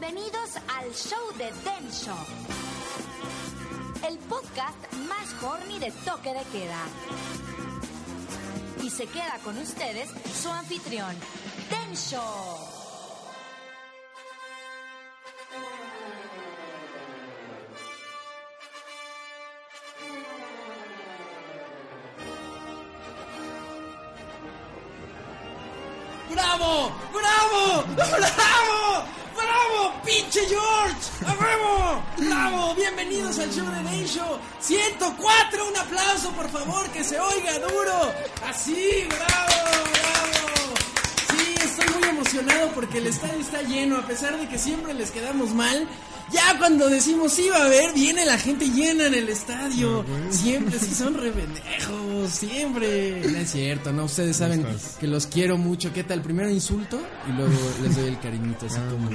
Bienvenidos al show de Den Show. El podcast más horny de toque de queda. Y se queda con ustedes su anfitrión, Den ¡Pinche George! ¡A huevo! ¡Bravo! Bienvenidos al show de Day Show 104. Un aplauso, por favor, que se oiga duro. Así, bravo, bravo. Sí, estoy muy emocionado porque el estadio está lleno, a pesar de que siempre les quedamos mal. Ya cuando decimos sí va a haber, viene la gente llena en el estadio. Siempre, sí son rebendejos, siempre. No es cierto, ¿no? Ustedes saben que los quiero mucho. ¿Qué tal? Primero insulto y luego les doy el cariñito, así como,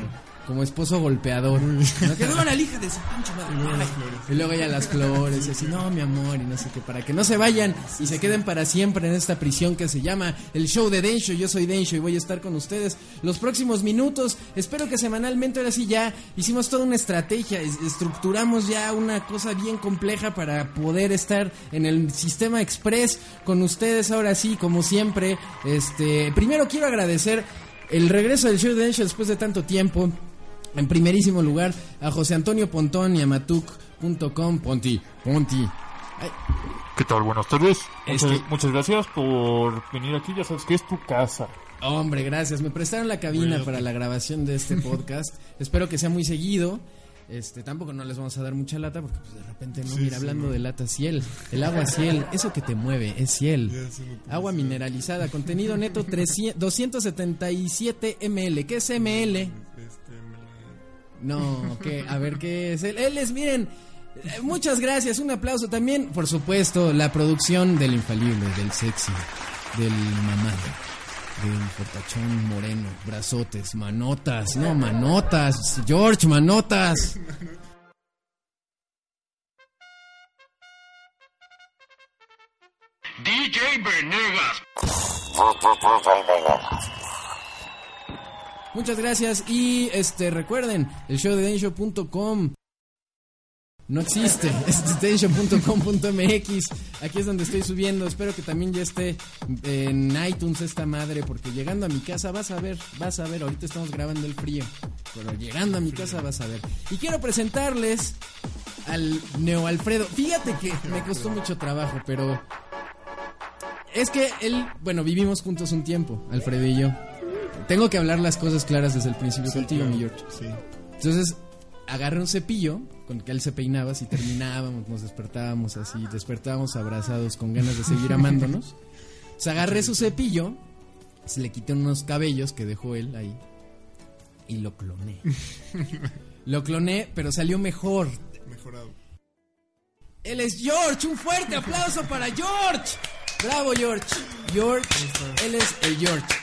como esposo golpeador. ¿No? Que no la hija de su pinche madre. Y luego ya las flores, y así, no, mi amor, y no sé qué, para que no se vayan y se queden para siempre en esta prisión que se llama el show de Densho. Yo soy Densho y voy a estar con ustedes los próximos minutos. Espero que semanalmente, ahora sí ya hicimos toda una estrategia, es- estructuramos ya una cosa bien compleja para poder estar en el sistema express con ustedes ahora sí, como siempre. Este, primero quiero agradecer el regreso del show de Densho después de tanto tiempo. En primerísimo lugar, a José Antonio Pontón y a Matuk.com. Ponti, Ponti. Ay, ¿Qué tal? Buenas tardes. Es Muchas, que- muchas gracias por venir aquí. Ya sabes que es tu casa. hombre, gracias. Me prestaron la cabina para la grabación de este podcast. Espero que sea muy seguido. Este, tampoco no les vamos a dar mucha lata porque pues, de repente no, mira, hablando de lata, ciel, el agua ciel, eso que te mueve, es ciel. Agua mineralizada, contenido neto 300 277 ml. ¿Qué es ml? No, que a ver qué es. Él, él es, miren, eh, muchas gracias, un aplauso también, por supuesto, la producción del infalible, del sexy, del mamado, del fortachón moreno, brazotes, manotas, no, manotas, George, manotas. DJ Venegas. Muchas gracias y este recuerden, el show de denshow.com no existe, es denshow.com.mx. Aquí es donde estoy subiendo. Espero que también ya esté en iTunes esta madre porque llegando a mi casa vas a ver, vas a ver, ahorita estamos grabando el frío, pero llegando a mi casa vas a ver. Y quiero presentarles al Neo Alfredo. Fíjate que me costó mucho trabajo, pero es que él, bueno, vivimos juntos un tiempo, Alfredo y yo. Tengo que hablar las cosas claras desde el principio contigo, mi George. Sí. Entonces, agarré un cepillo con que él se peinaba, así terminábamos, nos despertábamos así, despertábamos abrazados con ganas de seguir amándonos. Entonces, agarré su cepillo, se le quité unos cabellos que dejó él ahí y lo cloné. Lo cloné, pero salió mejor. Mejorado. Él es George, un fuerte aplauso para George. Bravo George. George, él es el George.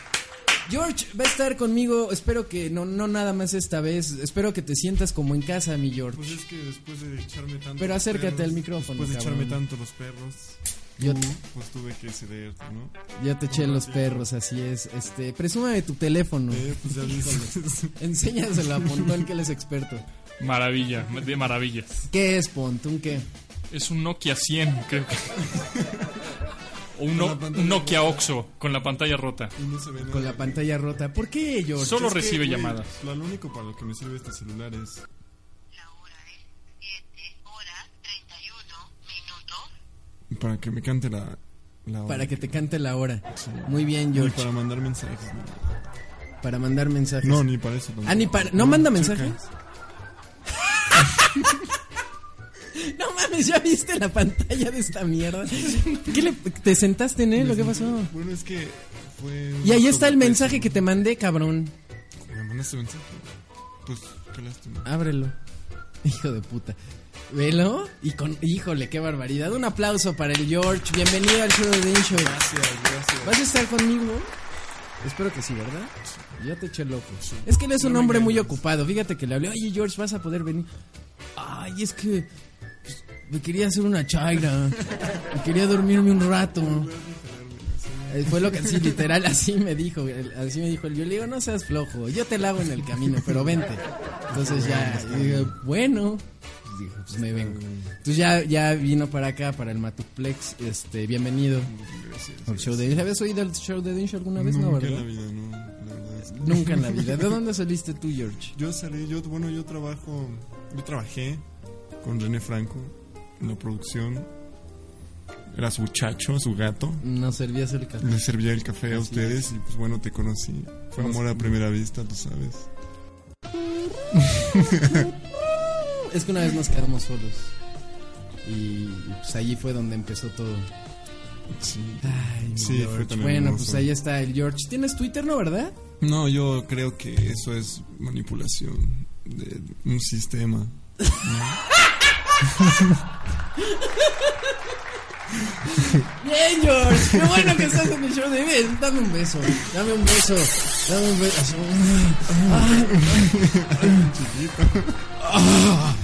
George va a estar conmigo, espero que no, no nada más esta vez, espero que te sientas como en casa, mi George. Pues es que después de echarme tanto. Pero acércate perros, al micrófono, Después de cabrón. echarme tanto los perros, Yo, pues tuve que ceder, ¿no? ya te eché los perros, así es. Este, presúmame tu teléfono. Eh, pues ya dices. Enséñaselo a Pontón que él es experto. Maravilla, de maravillas. ¿Qué es Pontón? ¿Qué? Es un Nokia 100, creo que. O un, no- un Nokia rota. Oxo con la pantalla rota. y no se ve nada. Con la pantalla rota. ¿Por qué, George? Solo Es que, recibe güey, llamadas. Lo, lo único para lo que me sirve este celular es. La hora es 7 horas 31 minutos. Para que me cante la. la hora. Para que te cante la hora. Muy bien, George. para mandar mensajes. ¿no? Para mandar mensajes. No, ni para eso. tampoco. Ah, ni para- ¿no manda checa. mensajes? No mames, ¿ya viste la pantalla de esta mierda? ¿Qué le, ¿Te sentaste en él o qué pasó? Bueno, es que fue. Y ahí está el mensaje que te mandé, cabrón. ¿Me mandaste mensaje? Pues, qué lástima. Ábrelo. Hijo de puta. Velo y con. Híjole, qué barbaridad. Un aplauso para el George. Bienvenido al show de Show. Gracias, gracias. ¿Vas a estar conmigo? Espero que sí, ¿verdad? Ya te eché loco. Es que él es un hombre muy ocupado. Fíjate que le hablé, oye George, vas a poder venir. Ay, es que me quería hacer una chaira. Y quería dormirme un rato. Eh, Fue lo que, sí, literal, así me dijo, así me dijo el yo le digo, no seas flojo, yo te la hago en el camino, pero vente. Entonces ya, dije, bueno, pues pues me vengo. Entonces ya, ya vino para acá, para el Matuplex, este, bienvenido al show de ¿Habías oído el show de Dinch alguna vez? No, Nunca en la ¿verdad? vida, no. La verdad es que- Nunca en la vida. ¿De dónde saliste tú, George? Yo salí, yo, bueno, yo trabajo, yo trabajé con René Franco la producción. Era su chacho, su gato. Nos servías el café. Le servía el café a Así ustedes y pues bueno, te conocí. Fue amor a primera vista, tú sabes. Es que una vez nos quedamos solos. Y pues allí fue donde empezó todo. Sí. Ay, Sí, fue Bueno, hermoso. pues ahí está el George. ¿Tienes Twitter, no, verdad? No, yo creo que eso es manipulación de un sistema. Bien, George. Qué bueno que estás en el show de Ven, Dame un beso. Dame un beso. Dame un beso. Ah.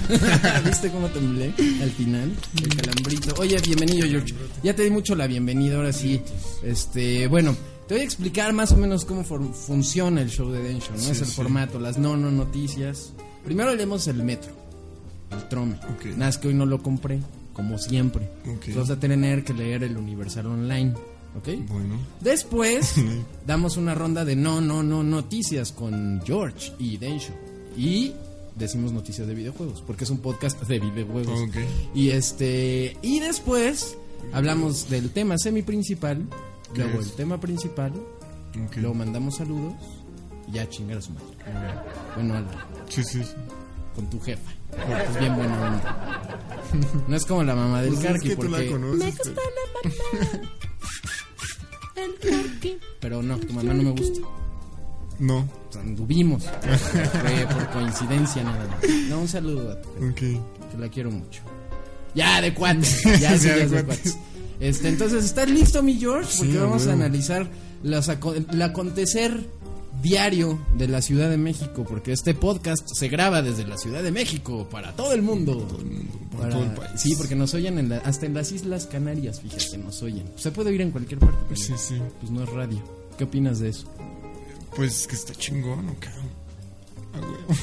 ¿Viste cómo temblé al final? El calambrito. Oye, bienvenido, George. Ya te di mucho la bienvenida, ahora sí. Este, bueno, te voy a explicar más o menos cómo funciona el show de Densho, ¿no? Sí, es el sí. formato, las no, no noticias. Primero leemos el metro, el trome. Ok. Nada, es que hoy no lo compré, como siempre. Ok. Entonces vas a tener que leer el Universal Online, ¿ok? Bueno, Después damos una ronda de no, no, no noticias con George y Densho. Y decimos noticias de videojuegos, porque es un podcast de videojuegos. ok. Y este y después hablamos del tema semi principal, ¿Qué luego es? el tema principal, ok. luego mandamos saludos y ya chingar a su madre. Bueno, Alan, Sí, sí, sí. Con tu jefa. porque Es bien buena onda. No es como la mamá del Pues es Karki que tú la porque conoces. pero- pero no, tu mamá no me gusta. No, O sea, anduvimos. Fue por coincidencia nada más. No, un saludo a tu jefa, ok. que la quiero mucho. Ya, de cuates. Ya, sí, Ya, ya de es de cuates. Este, entonces, ¿estás listo, mi George? Porque Sí, a vamos a huevo. analizar aco- el acontecer diario de la Ciudad de México, porque este podcast se graba desde la Ciudad de México para todo el mundo. Todo el mundo, Para- todo el país. Sí, porque nos oyen en la- hasta en las Islas Canarias, fíjate, nos oyen. Se puede oír en cualquier parte, pero Sí, sí. pues no es radio. ¿Qué opinas de eso? Pues que está chingón, ¿o qué? Ah, güey.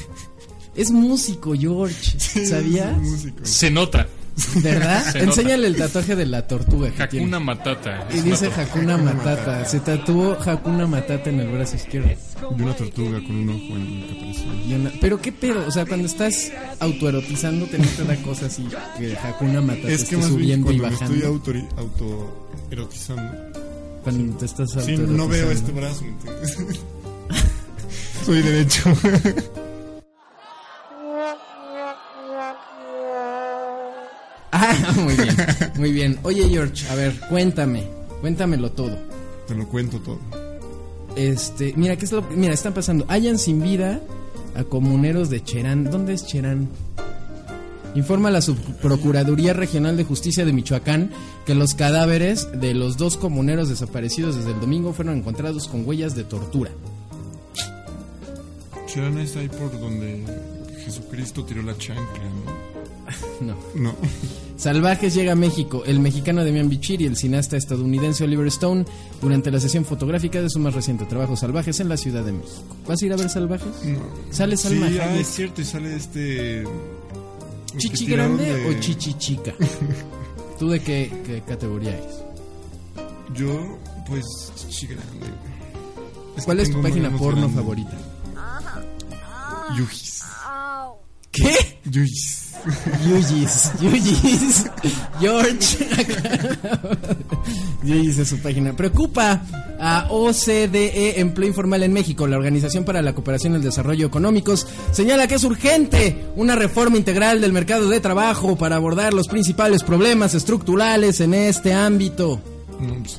Es músico, George. ¿Sabías? Es músico. Se nota. ¿Verdad? Se nota. Enséñale el tatuaje de la tortuga que tiene. Hakuna Matata. Y dice una Hakuna Matata. Se tatuó Hakuna Matata en el brazo izquierdo. Y una tortuga con un ojo en el caparazón. Y una- Pero qué pedo, o sea, cuando estás autoerotizando te no te da cosa así que Hakuna Matata Es que esté más bien subiendo y cuando me bajando. estoy autoerotizando. Cuando te estás Sí, autoerotizando. no veo este brazo. Soy derecho. Ah, muy bien, muy bien. Oye, George, a ver, cuéntame, cuéntamelo todo. Te lo cuento todo. Este, mira, ¿qué es lo que, mira, están pasando? Hayan sin vida a comuneros de Cherán. ¿Dónde es Cherán? Informa la Subprocuraduría Regional de Justicia de Michoacán que los cadáveres de los dos comuneros desaparecidos desde el domingo fueron encontrados con huellas de tortura. Cherán es ahí por donde Jesucristo tiró la chancla, No. ¿No? No. Salvajes llega a México. El mexicano Demian Bichir y el cineasta estadounidense Oliver Stone durante la sesión fotográfica de su más reciente trabajo Salvajes en la Ciudad de México. ¿Vas a ir a ver Salvajes? no. Sale Salma Sí, ah, es cierto, y sale este... que ¿Chichi grande de- o chichi chica? ¿Tú de qué, qué categoría eres? Yo, pues, chichi grande. Es ¿Cuál es tu página porno favorita? Yugis. ¿Qué? Yugis. Yuyis, Yuyis, George. Yuyis es su página. Preocupa a OCDE, Empleo Informal en México, la Organización para la Cooperación y el Desarrollo Económicos. Señala que es urgente una reforma integral del mercado de trabajo para abordar los principales problemas estructurales en este ámbito. No, pues,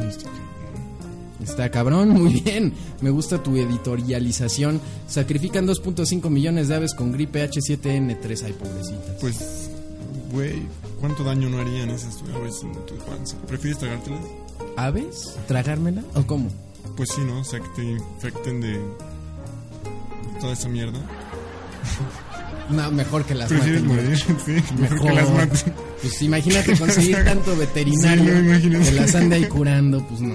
está cabrón. Muy bien. Me gusta tu editorialización. Sacrifican 2.5 millones de aves con gripe H7N3. Ay, pobrecitas. Pues, güey, ¿cuánto daño no harían esas aves en tu panza? ¿Prefieres tragártelas? ¿Aves? ¿Tragármela? ¿O cómo? Pues sí, ¿no? O sea, que te infecten de toda esa mierda. No, mejor que las ¿Prefieres maten. morir? Sí, mejor que las maten. Pues imagínate conseguir tanto veterinario Sí, no, que las ande ahí curando, pues no.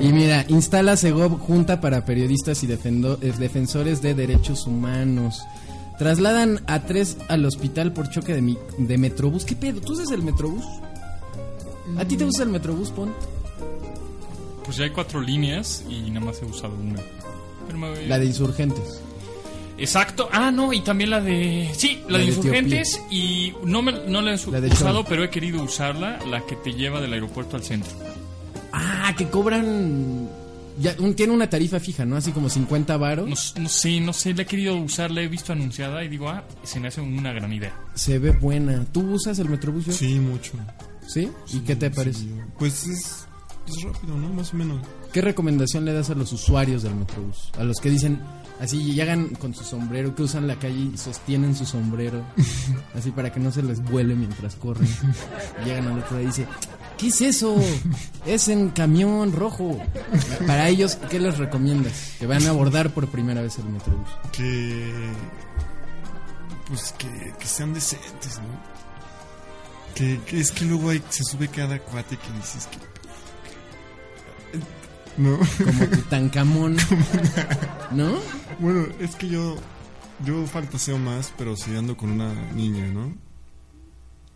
Y mira, instala Segov Junta para Periodistas y defendo- eh, Defensores de Derechos Humanos. Trasladan a tres al hospital por choque de, mi- de Metrobús. ¿Qué pedo? ¿Tú usas el Metrobús? ¿A ti te gusta el Metrobús, Pon? Pues ya hay cuatro líneas y nada más he usado una. Pero me- La de Insurgentes. Exacto. Ah, no, y también la de. Sí, la, La de de Insurgentes. Y no, me, no la he La usado, Chol. pero he querido usarla, la que te lleva del aeropuerto al centro. Ah, que cobran... Ya, un- tiene una tarifa fija, ¿no? Así como 50 varos. No, no sé, no sé, la he querido usar, la he visto anunciada y digo, ah, se me hace una gran idea. Se ve buena. ¿Tú usas el Metrobús? Sí, mucho. ¿Sí? ¿Y qué te parece? sí, Pues es, es rápido, ¿no? Más o menos. ¿Qué recomendación le das a los usuarios del Metrobús? A los que dicen, así llegan con su sombrero, que usan la calle y sostienen su sombrero, así para que no se les vuele mientras corren. Y llegan al otro día y dice, ¿qué es eso? Es en camión rojo. Para ellos, ¿qué les recomiendas? Que van a abordar por primera vez el Metrobús. Que. Pues que, que sean decentes, ¿no? Que, que es que luego hay, se sube cada cuate que dices que. No. Como Tutankamón. ¿No? Bueno, es que yo. Yo fantaseo más, pero si ando con una niña, ¿no?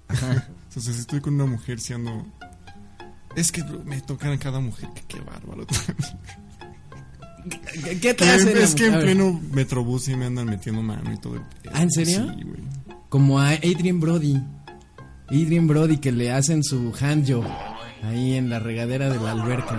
O sea, si estoy con una mujer, si ando. Es que me tocan a cada mujer, que qué bárbaro. ¿Qué- ¿Qué te es que en pleno metrobús sí me andan metiendo mano y todo. el. ¿Ah, en serio? Sí, güey. Como a Adrian Brody. Adrian Brody que le hacen su handjob ahí en la regadera de la alberca.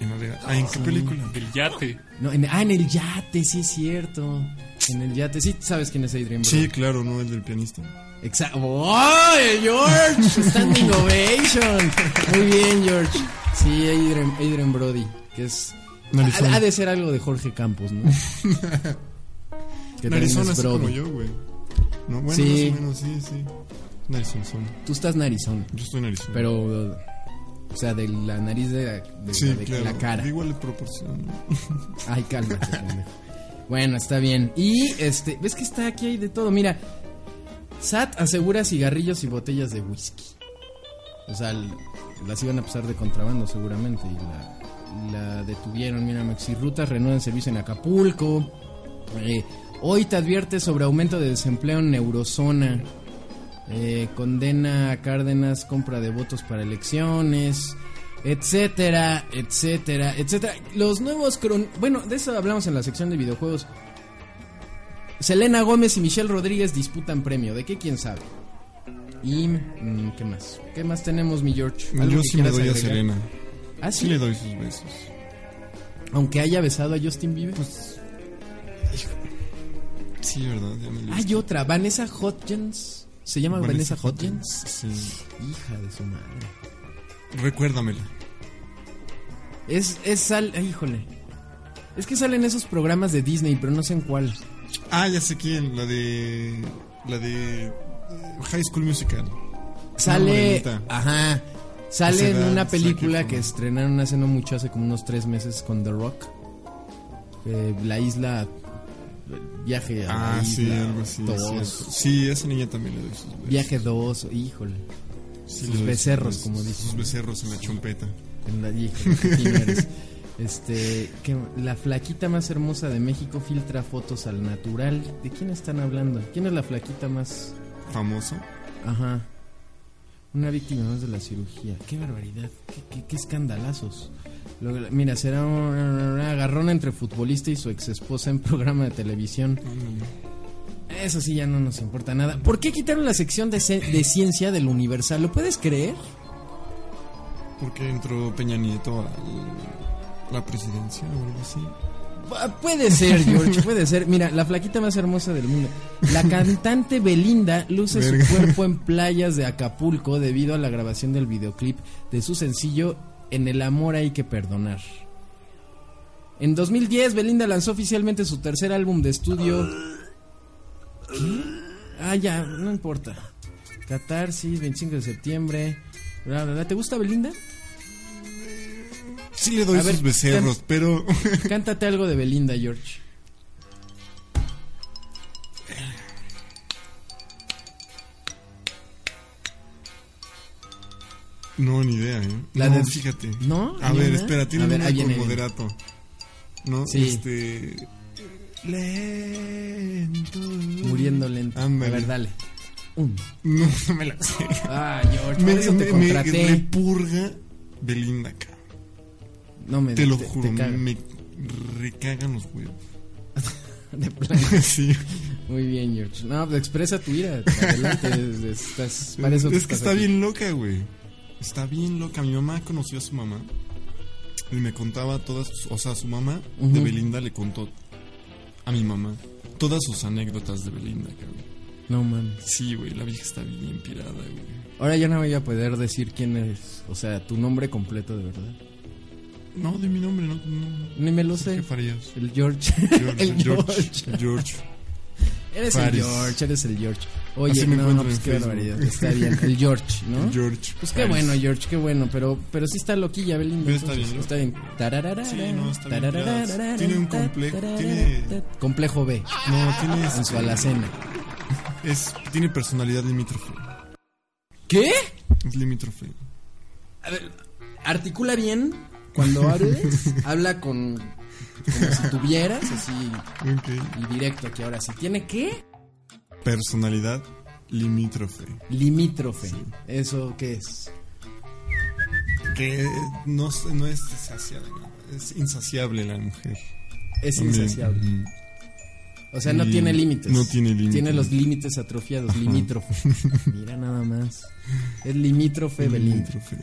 En la- ah, ¿en qué película? Del yate. No, en- ah, en el yate, sí es cierto. En el yate, sí sabes quién es Adrian Brody. Sí, claro, ¿no? El del pianista. Exacto. ¡Oh, George! Standing ovation. Muy bien, George. Sí, Adrian, Adrian Brody, que es... Ha, de ser algo de Jorge Campos, ¿no? que es Brody. como yo, güey. No, bueno, Sí. más o menos, sí, sí. Narizón son. Tú estás narizón, Yo estoy narizón. pero... O sea, de la nariz de la, de sí, la- de claro. la cara. Igual proporción. ¿no? Ay, cálmate. Bueno, está bien. Y este, ves que está aquí hay de todo. Mira, SAT asegura cigarrillos y botellas de whisky. O sea, las iban a pasar de contrabando seguramente y la, la detuvieron. Mira, Rutas reanudan servicio en Acapulco. Eh, hoy te advierte sobre aumento de desempleo en Eurozona. Eh, condena a Cárdenas compra de votos para elecciones, etcétera, etcétera, etcétera. Los nuevos cron... Bueno, de eso hablamos en la sección de videojuegos. Selena Gómez y Michelle Rodríguez disputan premio. ¿De qué? ¿Quién sabe? Y... mm, ¿Qué más? ¿Qué más tenemos, mi George? ¿Algo Yo sí me doy a? Serena. ¿Ah, Sí sí? le doy sus besos. Aunque haya besado a Justin Bieber. Pues. Sí, ¿verdad? Ya me Hay otra, Vanessa Hodgins. ¿Se llama Vanessa, Hodgins? Sí. Hija de su madre. Recuérdamela. Es, es sal... ay, híjole. Es que salen esos programas de Disney, pero no sé en cuál. Ah, ya sé quién. La de. La de. eh, High School Musical. Sale... Ajá. Sale en una película que estrenaron hace no mucho, hace como unos tres meses con The Rock. Eh, la isla... Viaje a Ah, sí, algo así. dos. Sí, esa niña también le doy sus besos. Viaje 2, híjole. Sí, sus becerros, como dicen. Sus becerros en la chompeta. En la híjole. Este, que la flaquita más hermosa de México filtra fotos al natural. ¿De quién están hablando? ¿Quién es la flaquita más Famoso. Ajá. Una víctima más de la cirugía. Qué barbaridad. Qué, qué- qué escandalazos. Luego, mira, será una agarrón entre futbolista y su ex esposa en programa de televisión. Eso sí, ya no nos importa nada. ¿Por qué quitaron la sección de, de ciencia del Universal? ¿Lo puedes creer? Porque entró Peña Nieto a la presidencia o algo así. Pu- Puede ser, George, puede ser. Mira, la flaquita más hermosa del mundo. La cantante Belinda luce Verga. su cuerpo en playas de Acapulco debido a la grabación del videoclip de su sencillo En el amor hay que perdonar. En 2010, Belinda lanzó oficialmente su tercer álbum de estudio. ¿Qué? Ah, ya, no importa. Catarsis, 25 de septiembre. ¿Te gusta Belinda? Sí le doy A ver, sus becerros, pero... Cántate algo de Belinda, George. No, ni idea, ¿eh? La no, de- fíjate. ¿No? A ¿Ni ver, espera, tiene una con moderato. ¿No? Sí. Este. Lento. Muriendo lento. Ándale. A ver, dale. Un. No, no me la sé. Ah, George, Me, por eso me- me- contraté. me purga Belinda, cabrón. No me Te lo te juro, me recagan los huevos. De plano. sí. Muy bien, George. No, pues expresa tu ira. Adelante. es- estás, para eso es que está aquí. bien loca, güey. Está bien loca. Mi mamá conoció a su mamá. Y me contaba todas. O sea, su mamá de. Belinda le contó a mi mamá todas sus anécdotas de Belinda, cabrón. No mames. Sí, güey, la vieja está bien pirada, güey. Ahora ya no voy a poder decir quién eres. O sea, tu nombre completo de verdad. No, de mi nombre, no. no. Ni me lo sé. Farías. El George. George, el George, George. George. Eres Faris. el George, eres el George. Oye, Así no, encuentro pues qué Facebook. barbaridad. Está bien. El George, ¿no? George. Pues qué Faris. bueno, George, qué bueno. Pero, pero sí está loquilla, Belinda. Pero está bien, ¿no? Está bien. Tararara, Sí, no, está bien tararara. Tiene un complejo, tiene- Complejo B. No, tiene. En su este, alacena. Es, tiene personalidad limítrofe. ¿Qué? Es limítrofe. A ver, articula bien cuando hables. habla con. Como si tuvieras, así. Ok. Y directo aquí ahora sí. ¿Tiene qué? Personalidad limítrofe. Limítrofe. ¿Eso qué es? Que no, no es saciable, no, es insaciable la mujer. Es insaciable. Ujú. O sea, no tiene límites. no tiene límites. Tiene los límites atrofiados, limítrofe. Mira nada más. Es limítrofe Belinda. Limítrofe.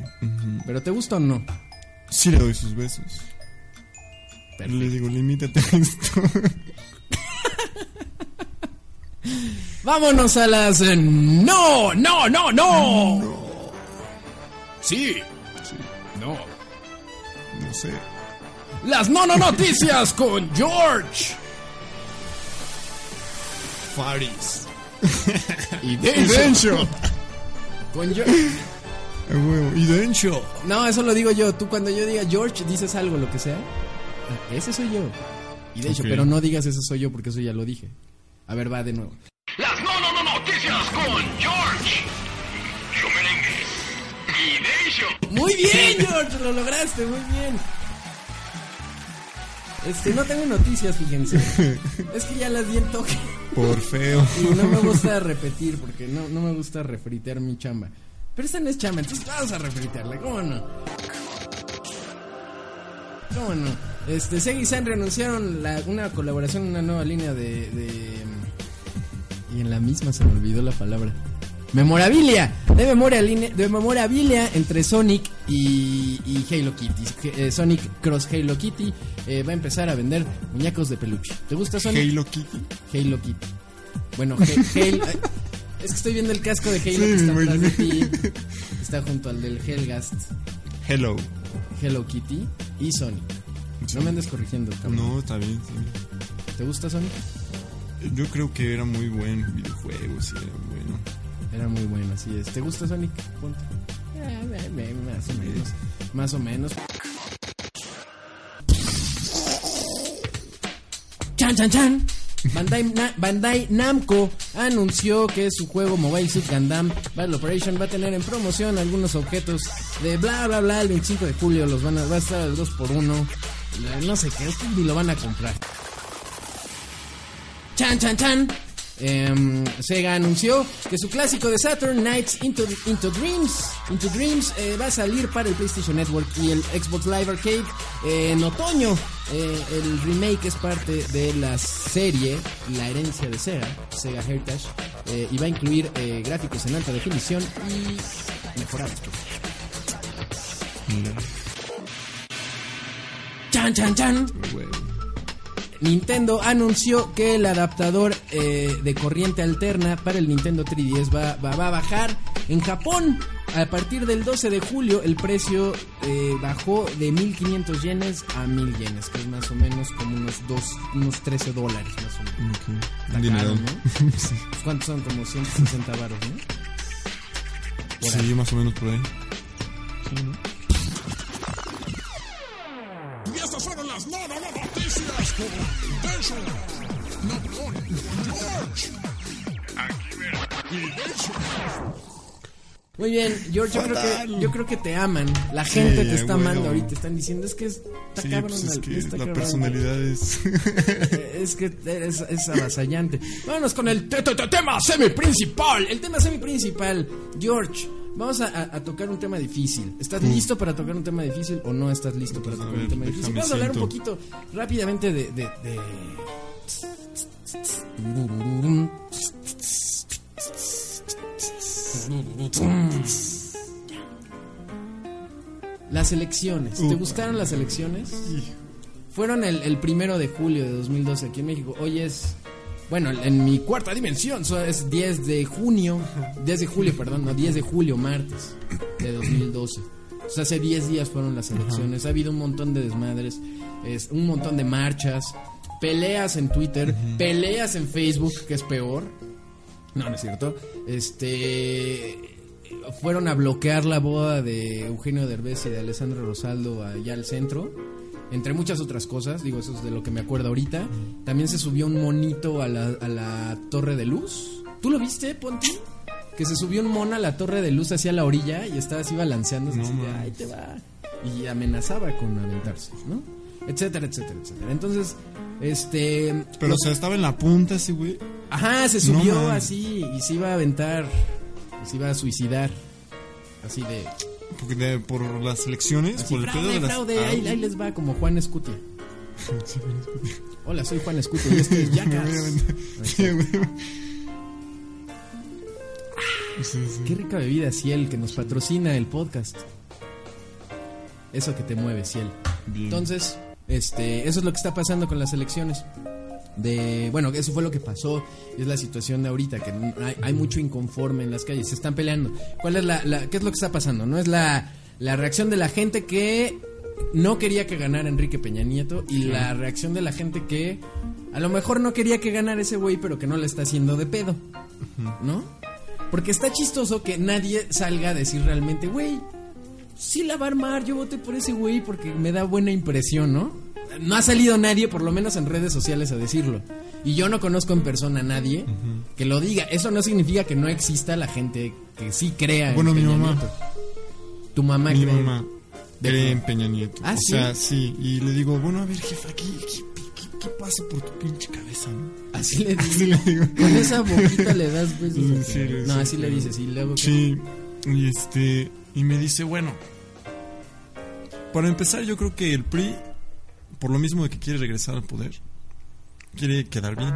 ¿Pero te gusta o no? Sí le doy sus besos. Le digo, limítate a esto. Vámonos a las... eh, no, no, no, no. Sí. No. No sé. Las no, no noticias con George. Faris. Y Dencho. Con George. Huevo. Y Dencho. No, eso lo digo yo. Tú cuando yo diga George dices algo, lo que sea. Ah, Ese soy yo. Y de hecho, pero no digas ese soy yo porque eso ya lo dije. A ver, va de nuevo. Las no, no, no noticias con George. Yo merengues. Y Deisho. Muy bien, George, lo lograste, muy bien. Este, no tengo noticias, fíjense. Es que ya las di en toque. Por feo. Y no me gusta repetir porque no, no me gusta refritear mi chamba. Pero esta no es chamba, entonces vamos a refritearla, ¿cómo no? ¿Cómo no? Este, Sega y Sanri anunciaron la- una colaboración, una nueva línea de, de- Y en la misma se me olvidó la palabra. Memorabilia, de memorabilia, de memorabilia entre Sonic y, y Halo Kitty. Eh, Sonic Cross Halo Kitty eh, va a empezar a vender muñecos de peluche. ¿Te gusta Sonic? Halo Kitty. Halo Kitty. Bueno, Halo. Es que estoy viendo el casco de Halo Sí, que está me atrás de ti. Está junto al del Hellgast, Hello. Hello Kitty y Sonic. No me andes corrigiendo, cabrón. No, está bien, sí. ¿Te gusta Sonic? Yo creo que era muy buen videojuego, sí, era bueno. Era muy bueno, así es. ¿Te gusta Sonic? Punto. Eh, eh, eh, más o menos. Más o menos. Chan, chan, chan. Bandai, Na- Bandai Namco anunció que su juego Mobile Suit Gundam Battle Operation va a tener en promoción algunos objetos de bla bla bla el 25 de julio. Los van a, estar al 2x1. No sé qué, ni lo van a comprar. Chan, chan, chan. Em, Sega anunció que su clásico de Saturn, Nights Into, Into Dreams, Into Dreams eh, va a salir para el PlayStation Network y el Xbox Live Arcade eh, en otoño. Eh, el remake es parte de la serie La herencia de Sega, Sega Heritage, eh, y va a incluir gráficos en alta definición y mejorados. Mira, Chan, chan, chan. Nintendo anunció que el adaptador eh, de corriente alterna para el Nintendo 3DS va, va- va a bajar en Japón. A partir del 12 de julio el precio eh, bajó de 1500 yenes a 1000 yenes, que es más o menos como unos, dos, unos 13 dólares más o menos. Dinero. sí. Pues, ¿Cuántos son? Como 160 varos, ¿no? Por Sí, ahí. más o menos por ahí. Y estas fueron las no, George. Aquí. Muy bien, George, yo creo, que, Fatal. yo creo que te aman. La gente Sí, te está bueno. amando ahorita. Están diciendo, es que está Sí, cabrón. pues es que está la cabrón. personalidad es... Es que es, es avasallante. Vámonos con el te- te- te- tema semi-principal. El tema semi-principal. George, vamos a, a- a tocar un tema difícil. ¿Estás listo para tocar un tema difícil o no estás listo para Pues, tocar un tema difícil? Vamos a hablar un poquito rápidamente de... de, de- Las elecciones. ¿Te gustaron las elecciones? Fueron el, el primero de julio de 2012 aquí en México. Hoy es, bueno, en mi cuarta dimensión, so es 10 de junio, 10 de julio, perdón, no, 10 de julio, martes de 2012. O sea, hace 10 días fueron las elecciones. Ha habido un montón de desmadres, es, un montón de marchas, peleas en Twitter, peleas en Facebook, que es peor. No, no es cierto. Este fueron a bloquear la boda de Eugenio Derbez y de Alessandro Rosaldo allá al centro. Entre muchas otras cosas, digo, eso es de lo que me acuerdo ahorita. También se subió un monito a la, a la torre de luz. ¿Tú lo viste, Ponti? Que se subió un mono a la torre de luz hacia la orilla y estaba así balanceándose. No así de. "Ay, te va. Y amenazaba con aventarse, ¿no? Etcétera, etcétera, etcétera. Entonces, este. Pero, o sea, estaba en la punta ese güey. Ajá, se subió así y se iba a aventar, se iba a suicidar. Así de. De- por las elecciones, Así, por el pedo de las... fraude, Ah, ahí, ahí les va como Juan Escutia. Hola, soy Juan Escutia y esto es Jackass. Sí, güey. Sí, sí. Qué rica bebida, Ciel, que nos patrocina el podcast. Eso que te mueve, Ciel. Bien. Entonces, este, eso es lo que está pasando con las elecciones. De, bueno, eso fue lo que pasó. Es la situación de ahorita, que hay mucho inconforme en las calles, se están peleando. ¿Cuál es la, la- qué es lo que está pasando? No es la, la reacción de la gente que no quería que ganara Enrique Peña Nieto y la reacción de la gente que a lo mejor no quería que ganara ese güey, pero que no le está haciendo de pedo, ¿no? Porque está chistoso que nadie salga a decir realmente, güey, sí la va a armar, yo voté por ese güey porque me da buena impresión, ¿no? No ha salido nadie, por lo menos en redes sociales, a decirlo. Y yo no conozco en persona a nadie que lo diga. Eso no significa que no exista la gente que sí crea en Bueno, mi Peña mamá. Nieto. Tu mamá Mi cree. mamá cree en Peña Nieto. Ah, o ¿sí? sea, sí. Y le digo, bueno, a ver, jefa, ¿qué, qué, qué- qué pasa por tu pinche cabeza? no? Así le Así le digo. Con esa boquita le das sí, no, sí, así le dices. Y luego. Sí. Y este. Y me dice, bueno. Para empezar, yo creo que el PRI, por lo mismo de que quiere regresar al poder, quiere quedar bien.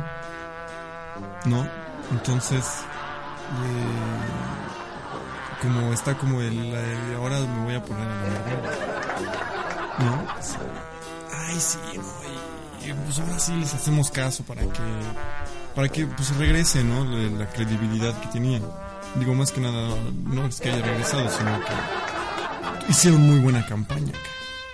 ¿No? Entonces. eh, como está como el, el- Ahora me voy a poner a la. ¿No? Ay, sí, no, y- pues ahora sí les hacemos caso para que. Para que pues regrese, ¿no? La credibilidad que tenía. Digo, más que nada, no es que haya regresado, sino que hicieron muy buena campaña.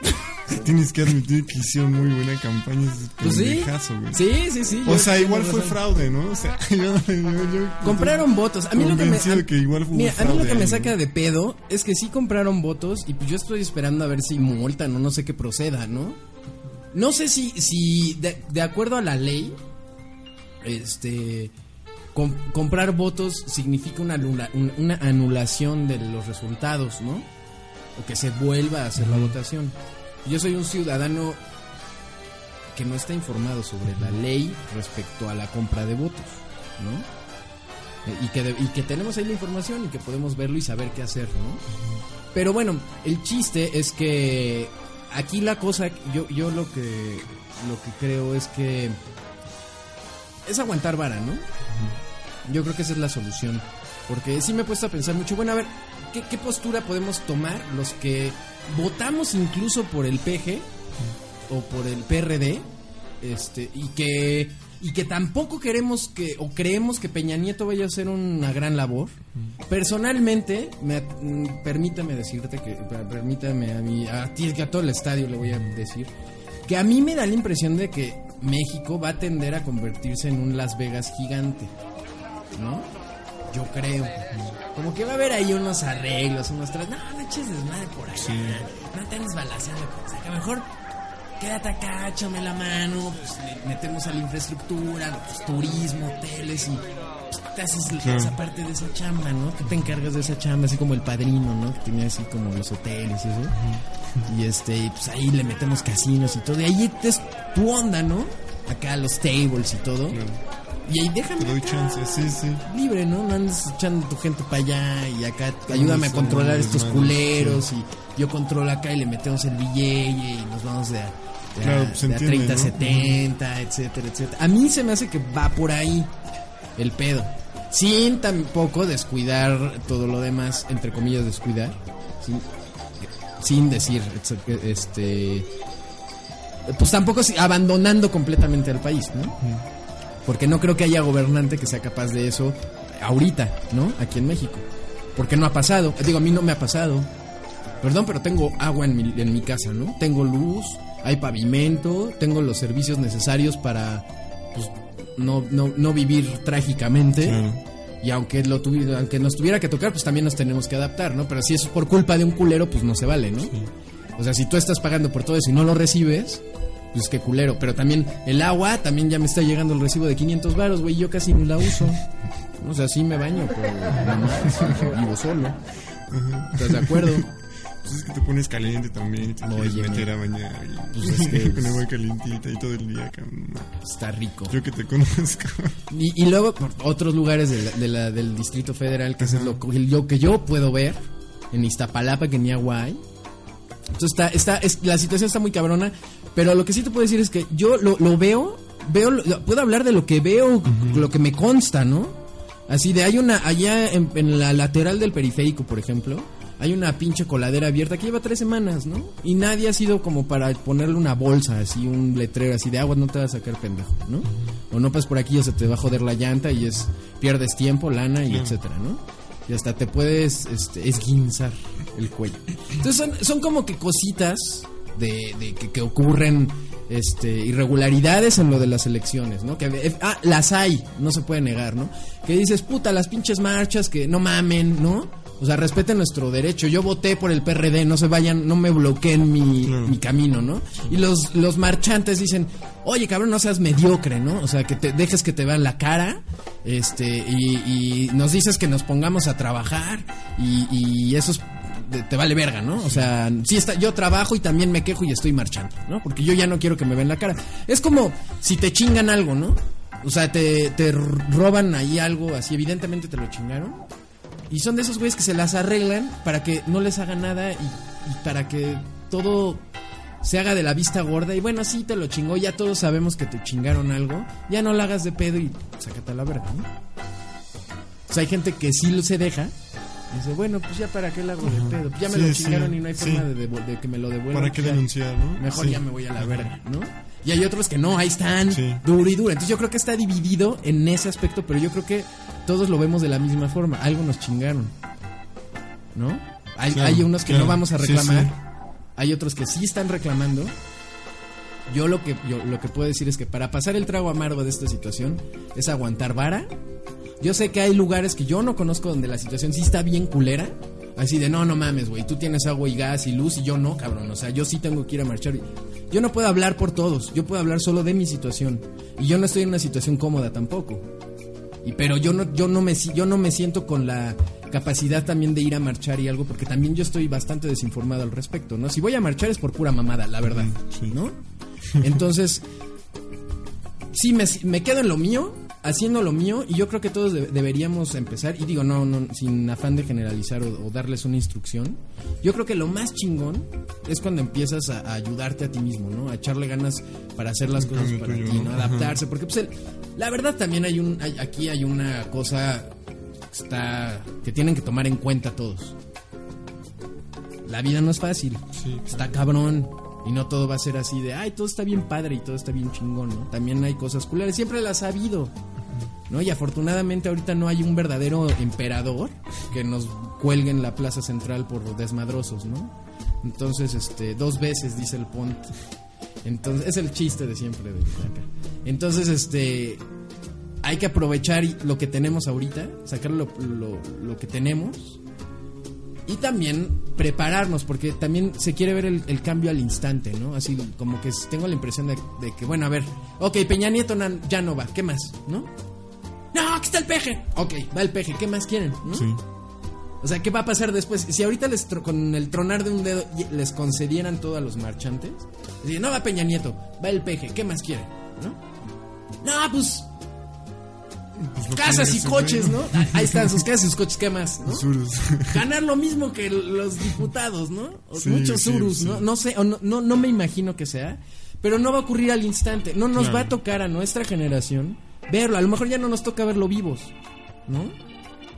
Tienes que admitir que hicieron muy buena campaña. Es Pues sí. güey. Sí, sí, sí. O sea, igual fue fraude, ¿no? O sea, yo, yo- yo- Compraron votos. A mí lo que me, a- que igual fue mira, a mí lo que me saca ¿no? de pedo es que sí compraron votos y pues yo estoy esperando a ver si multan o no sé qué proceda, ¿no? No sé si, si de, de acuerdo a la ley, este, com- comprar votos significa una anulación de los resultados, ¿no? O que se vuelva a hacer la votación. Yo soy un ciudadano que no está informado sobre la ley respecto a la compra de votos, ¿no? Eh, Y que, y que tenemos ahí la información y que podemos verlo y saber qué hacer, ¿no? Pero bueno, el chiste es que aquí la cosa, yo, yo lo que lo que creo es que es aguantar vara, ¿no? Yo creo que esa es la solución. Porque sí me he puesto a pensar mucho, bueno, a ver, ¿qué, postura podemos tomar los que votamos incluso por el PG o por el PRD? Este, y que y que tampoco queremos que o creemos que Peña Nieto vaya a hacer una gran labor. Personalmente, me, mm, permítame decirte que per- permítame a mí a ti que a todo el estadio le voy a decir que a mí me da la impresión de que México va a tender a convertirse en un Las Vegas gigante. ¿No? Yo creo. Como que va a haber ahí unos arreglos, unos tras. No, no eches desmadre por ahí. Sí. No te andes balaseando. Sea, que mejor quédate acá, échame la mano. Pues le metemos a la infraestructura, pues, turismo, hoteles y. pues, te haces esa parte de esa chamba, ¿no? Tú te encargas de esa chamba, así como el padrino, ¿no? Que tenía así como los hoteles y eso. Y este, pues ahí le metemos casinos y todo. Y ahí es tu onda, ¿no? Acá los tables y todo. Y ahí déjame Te doy acá chance, sí, sí. libre, ¿no? No andes echando tu gente para allá y acá ayúdame a controlar estos culeros y yo controlo acá y le metemos el billete y nos vamos de a, de Claro, de a entiende, 30 a ¿no? 70, etcétera, etcétera. A mí se me hace que va por ahí el pedo. Sin tampoco descuidar todo lo demás, entre comillas descuidar, sin, sin decir, este... Pues tampoco abandonando completamente al país, ¿no? Porque no creo que haya gobernante que sea capaz de eso ahorita, ¿no? Aquí en México. Porque no ha pasado. Digo, a mí no me ha pasado. Perdón, pero tengo agua en mi, en mi casa, ¿no? Tengo luz, hay pavimento, tengo los servicios necesarios para pues, no, no, no vivir trágicamente. Y aunque, lo tuvi- aunque nos tuviera que tocar, pues también nos tenemos que adaptar, ¿no? Pero si es por culpa de un culero, pues no se vale, ¿no? O sea, si tú estás pagando por todo eso y no lo recibes, pues qué culero. Pero también el agua, también ya me está llegando el recibo de 500 varos, güey, yo casi no la uso. O sea, sí me baño, pero no vivo solo. ¿Estás de acuerdo? Pues es que te pones caliente también y te Oye, quieres meter me- a bañar. Y, Pues es que- con agua calientita y todo el día. cabrón. Está rico. Yo que te conozco. Y, y luego por otros lugares de la- de la- del Distrito Federal, que es lo, que- lo que yo puedo ver, en Iztapalapa, que ni agua hay. Entonces está, está, es, la situación está muy cabrona, pero lo que sí te puedo decir es que yo lo, lo veo, veo, lo- puedo hablar de lo que veo, lo que me consta, ¿no? Así de, hay una, allá en, en la lateral del periférico, por ejemplo, hay una pinche coladera abierta que lleva tres semanas, ¿no? Y nadie ha sido como para ponerle una bolsa, así, un letrero así de agua, no te va a sacar pendejo, ¿no? O no pasas por aquí o se te va a joder la llanta y es, pierdes tiempo, lana y etcétera, ¿no? Y hasta te puedes este, esguinzar el cuello. Entonces son, son como que cositas de, de que, que ocurren este irregularidades en lo de las elecciones, ¿no? Que eh, ah, las hay, no se puede negar, ¿no? Que dices, puta, las pinches marchas que no mamen, ¿no? O sea, respeten nuestro derecho. Yo voté por el PRD, no se vayan, no me bloqueen mi, mi camino, ¿no? Y los, los marchantes dicen, oye, cabrón, no seas mediocre, ¿no? O sea, que te dejes que te vean la cara, este, y, y nos dices que nos pongamos a trabajar, y, y eso es te, vale verga, ¿no? O sea, sí está, yo trabajo y también me quejo y estoy marchando, ¿no? Porque yo ya no quiero que me vean la cara. Es como si te chingan algo, ¿no? O sea, te, roban ahí algo, así evidentemente te lo chingaron. Y son de esos güeyes que se las arreglan para que no les haga nada y, y para que todo se haga de la vista gorda. Y bueno, sí te lo chingó, ya todos sabemos que te chingaron algo. Ya no la hagas de pedo y sácate a la verga, ¿no? O sea, hay gente que sí se deja. Dice, bueno, pues ya para qué la hago de pedo. Ya me Sí, lo sí, chingaron y no hay forma sí. de, que me lo devuelvan. ¿Para qué ya- denunciar, no? Mejor ya me voy a la verga, ¿no? Y hay otros que no, ahí están, duro y duro. Entonces yo creo que está dividido en ese aspecto, pero yo creo que todos lo vemos de la misma forma. Algo nos chingaron, ¿no? Hay, hay unos que claro. no vamos a reclamar, hay otros que sí están reclamando. Yo lo que yo lo que puedo decir es que para pasar el trago amargo de esta situación es aguantar vara. Yo sé que hay lugares que yo no conozco donde la situación sí está bien culera. Así de, no, no mames, güey, tú tienes agua y gas y luz y yo no, cabrón. O sea, yo sí tengo que ir a marchar. Yo no puedo hablar por todos, yo puedo hablar solo de mi situación. Y yo no estoy en una situación cómoda tampoco. Y pero yo no, yo no me yo no me siento con la capacidad también de ir a marchar y algo, porque también yo estoy bastante desinformado al respecto, ¿no? Si voy a marchar es por pura mamada, la verdad, ¿no? Entonces, sí, me, me quedo en lo mío, haciendo lo mío, y yo creo que todos de- deberíamos empezar, y digo, no, no, sin afán de generalizar o, o darles una instrucción, yo creo que lo más chingón es cuando empiezas a, a ayudarte a ti mismo, ¿no? A echarle ganas para hacer las cosas cambio para ti, ¿no? Adaptarse, porque pues el- la verdad también hay un, hay- aquí hay una cosa que está, que tienen que tomar en cuenta todos. La vida no es fácil, Sí, está cabrón. Y no todo va a ser así de, ay, todo está bien padre y todo está bien chingón, ¿no? También hay cosas culeras, siempre las ha habido, Y afortunadamente ahorita no hay un verdadero emperador que nos cuelgue en la plaza central por desmadrosos, ¿no? Entonces, este, dos veces, dice el Pont. Entonces, es el chiste de siempre de acá. Entonces, este, hay que aprovechar lo que tenemos ahorita, sacar lo, que tenemos y también prepararnos, porque también se quiere ver el, cambio al instante, ¿no? Así como que tengo la impresión de, que, bueno, a ver, ok, Peña Nieto ya no va, ¿qué más? ¿No? Aquí está el peje. Ok, va el peje, ¿qué más quieren? ¿no? Sí. O sea, ¿qué va a pasar después? Si ahorita les tro- con el tronar de un dedo y- les concedieran todo a los marchantes, decir, no va Peña Nieto, va el peje, ¿qué más quieren? ¿No? No, pues Pues casas y coches, ¿no? Ah, Ahí están sus casas y sus coches, ¿qué más? ¿no? Surus. Ganar lo mismo que los diputados, ¿no? O Sí, Muchos sí, surus, sí. ¿no? No sé, o no, no, no me imagino que sea, pero no va a ocurrir al instante. No nos Claro. va a tocar a nuestra generación verlo. A lo mejor ya no nos toca verlo vivos, ¿no?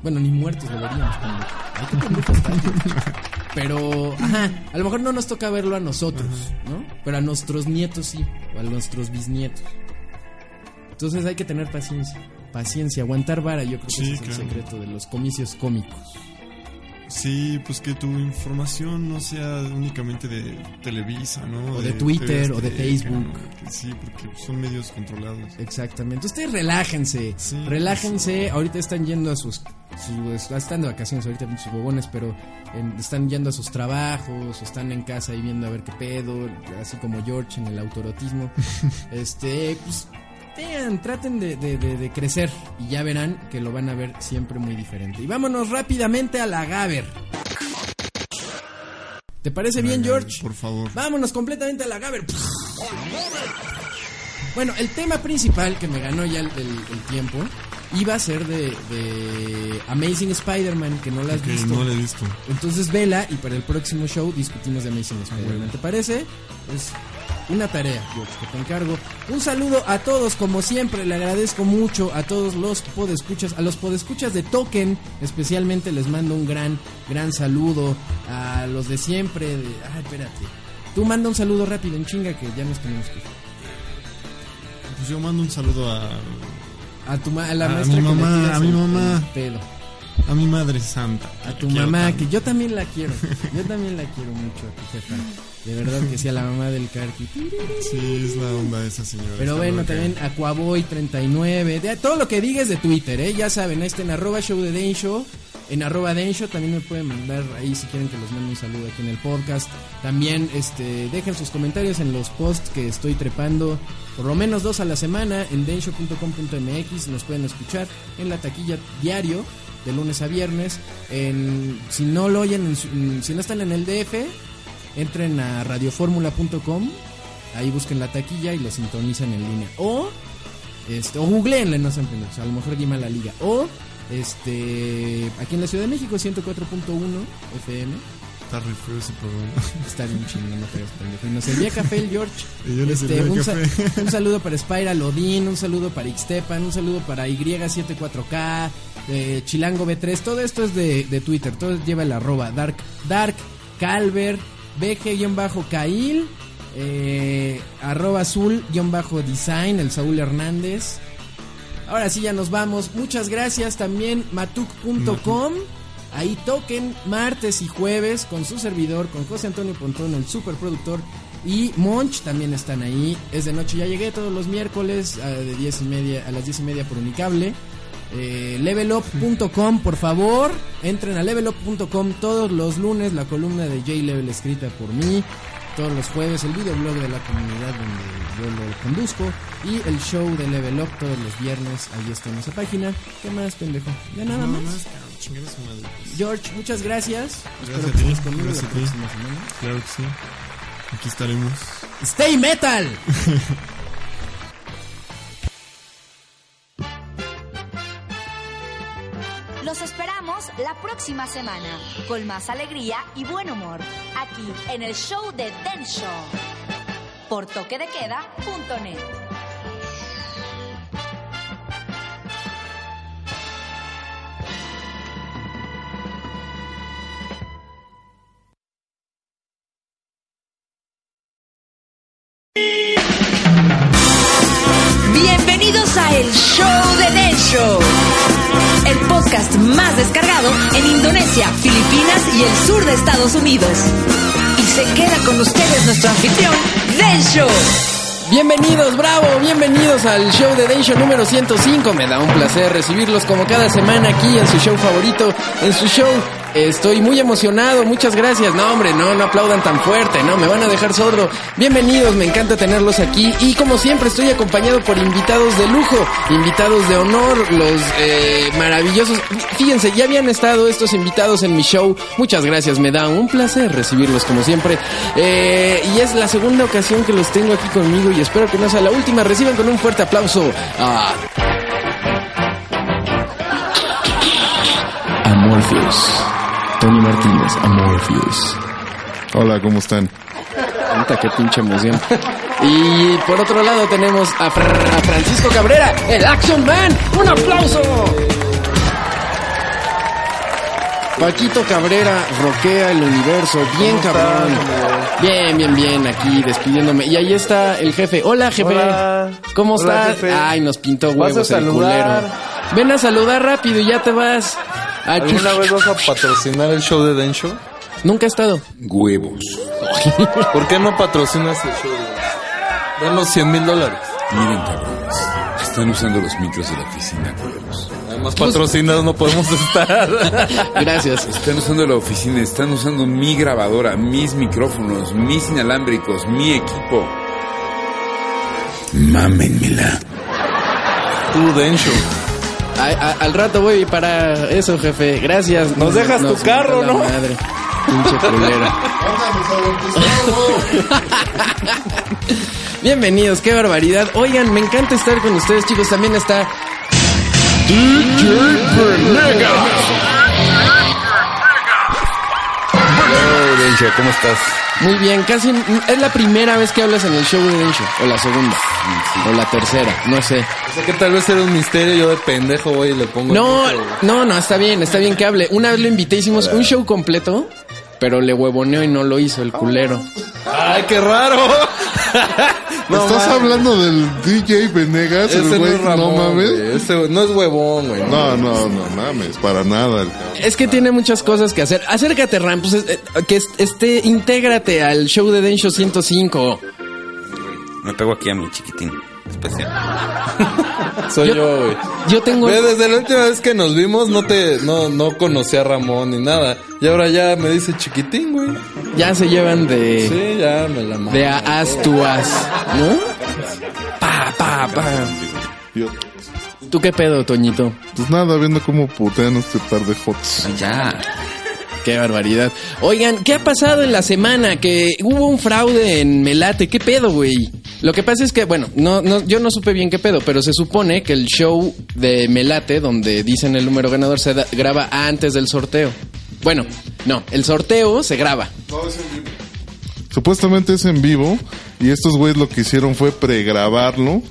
Bueno, ni muertos lo veríamos, pendejo. Ay, qué. Pero, ajá, a lo mejor no nos toca verlo a nosotros, ¿no? Pero a nuestros nietos sí, o a nuestros bisnietos. Entonces hay que tener paciencia. Paciencia, aguantar vara, yo creo que Sí, ese es el secreto de los comicios cómicos. Sí, pues que tu información no sea únicamente de Televisa, ¿no? O de Twitter, o de Facebook. sí, porque son medios controlados. Exactamente. Ustedes relájense. Sí, relájense. Ahorita están yendo a sus. sus- están de vacaciones ahorita sus bobones, pero en- están yendo a sus trabajos, o están en casa y viendo a ver qué pedo, así como George en el autorotismo. este, pues. Vean, traten de, de- de- de crecer y ya verán que lo van a ver siempre muy diferente. Y vámonos rápidamente a la Gaber. ¿Te parece bien, George? Por favor. Vámonos completamente a la Gaber. Bueno, el tema principal que me ganó ya el, el- el tiempo iba a ser de, de Amazing Spider-Man, que no la has Ok, visto. no lo he visto. Entonces vela y para el próximo show discutimos de Amazing Spider-Man. ¿Te parece? Es una tarea, George, que te encargo. Un saludo a todos, como siempre, le agradezco mucho a todos los podescuchas, a los podescuchas de Token, especialmente les mando un gran, gran saludo. A los de siempre, de... Ay, espérate. Tú manda un saludo rápido, en chinga, que ya nos tenemos que ir. Pues yo mando un saludo a, A tu a la A maestra mi que le mamá, tiras a mi mamá. pedo. a mi madre santa. A que tu mamá, que yo también la quiero. Yo también la quiero mucho a tu jefa. De verdad que sí, a la mamá del Carqui. Sí, es la onda de esa señora. Pero bueno, también Aquaboy39. De, todo lo que digas de Twitter, ¿eh? Ya saben, ahí está en arroba show de Show. En arroba Dane Show también me pueden mandar ahí si quieren que los mande un saludo aquí en el podcast. También este, dejen sus comentarios en los posts que estoy trepando. Por lo menos dos a la semana en denshow.com.mx. Nos pueden escuchar en la taquilla diario de lunes a viernes. En, si no lo oyen, en- si no están en el DF, entren a radioformula.com ahí busquen la taquilla y lo sintonizan en línea. O este o googleenle no sean pendejos a lo mejor llama la liga. O este aquí en la Ciudad de México 104.1 FM Está re feo ese programa. está bien chingón no te hagas pendejo. Y nos envía café el George. Y yo le Este, un, sa- café. un saludo para Spiral Odin, un saludo para Ixtepan, un saludo para Y74K, eh, Chilango B3, todo esto es de, de Twitter, todo lleva el arroba Dark, Dark Calver, BG-Cail, eh, arroba azul-design, el Saúl Hernández. Ahora sí ya nos vamos, muchas gracias también matuk.com. Ahí toquen martes y jueves con su servidor, con José Antonio Pontón, el superproductor. Y Monch también están ahí. Es de noche, ya llegué todos los miércoles a, de 10 y media, a las 10 y media por Unicable. Eh, levelup.com, por favor. Entren a levelup.com todos los lunes. La columna de J-Level escrita por mí. Todos los jueves el videoblog de la comunidad donde yo lo conduzco. Y el show de Level Up todos los viernes. Ahí está en esa página. ¿Qué más, pendejo? Ya nada más. George, muchas gracias. Espero Gracias que a ti, estés conmigo gracias la próxima semana. Claro que sí. Aquí estaremos. ¡Stay Metal! Los esperamos la próxima semana con más alegría y buen humor aquí en el show de Den Show por toquedequeda.net. más descargado en Indonesia, Filipinas y el sur de Estados Unidos. Y se queda con ustedes nuestro anfitrión, Den Show. Bienvenidos, bravo, bienvenidos al show de Densho número 105. Me da un placer recibirlos como cada semana aquí en su show favorito, en su show. Estoy muy emocionado, muchas gracias. No, hombre, no, no aplaudan tan fuerte, no, me van a dejar sordo. Bienvenidos, me encanta tenerlos aquí y como siempre estoy acompañado por invitados de lujo, invitados de honor, los eh, maravillosos. Fíjense, ya habían estado estos invitados en mi show. Muchas gracias, me da un placer recibirlos como siempre. Eh, y es la segunda ocasión que los tengo aquí conmigo y espero que no sea la última. Reciban con un fuerte aplauso a Amorpheus. Tony Martínez, Amorpheus. Hola, ¿cómo están? Qué pinche emoción. Y por otro lado tenemos a, Fra- a Francisco Cabrera, el Action Man. ¡Un aplauso! Paquito Cabrera roquea el universo, bien cabrón. Bien, bien, bien, aquí despidiéndome. Y ahí está el jefe. Hola, jefe. Hola. ¿Cómo Hola, estás? jefe. Ay, nos pintó ¿Vas a huevos el culero. Ven a saludar rápido y ya te vas. Ah, ¿Alguna vez vas a patrocinar el show de Densho? Nunca he estado. Huevos. ¿Por qué no patrocinas el show de Densho? Danos 100 mil dólares. Miren, cabrones. Están usando los micros de la oficina, culeros. Además, patrocinados no podemos estar. Gracias. Están usando la oficina, están usando mi grabadora, mis micrófonos, mis inalámbricos, mi equipo. Mámenmela. Tú, Densho. A- a- al rato voy para eso, jefe. Gracias. Nos dejas tu carro, ¿no? Madre. Pinche. Bienvenidos, qué barbaridad. Oigan, me encanta estar con ustedes, chicos. También está Hola, Densho, ¿cómo estás? muy bien. Casi es la primera vez que hablas en el show de Densho. O la segunda. O la tercera. No sé. O sea que tal vez era un misterio, yo de pendejo voy y le pongo... No, no, no, está bien, está bien que hable. Una vez lo invité, hicimos un show completo. Pero le huevoneó y no lo hizo el culero. ¡Ay, qué raro! no, ¿Estás mames. hablando del DJ Venegas? Ese el no güey? es Ramón, no mames. Ese no es huevón, güey. No, no, no mames, para nada. el cabrón. Es que tiene muchas cosas que hacer. Acércate, Ram, pues, eh, que es- este, intégrate al show de Densho 105. Me pego aquí a mi chiquitín especial. Soy Yo- güey. Yo tengo... Desde la última vez que nos vimos no te no no conocí a Ramón ni nada. Y ahora ya me dice chiquitín, güey. Ya se llevan de... Sí, ya me la mando. De a as to as, ¿no? Pa, pa, pa. ¿Tú qué pedo, Toñito? pues nada, viendo cómo putean este par de hots. Ya. Qué barbaridad. Oigan, ¿qué ha pasado en la semana? Que hubo un fraude en Melate. ¿Qué pedo, güey? Lo que pasa es que, bueno, no, no, yo no supe bien qué pedo, pero se supone que el show de Melate, donde dicen el número ganador, se da- graba antes del sorteo. Bueno, no, el sorteo se graba. Supuestamente es en vivo y estos güeyes lo que hicieron fue pregrabarlo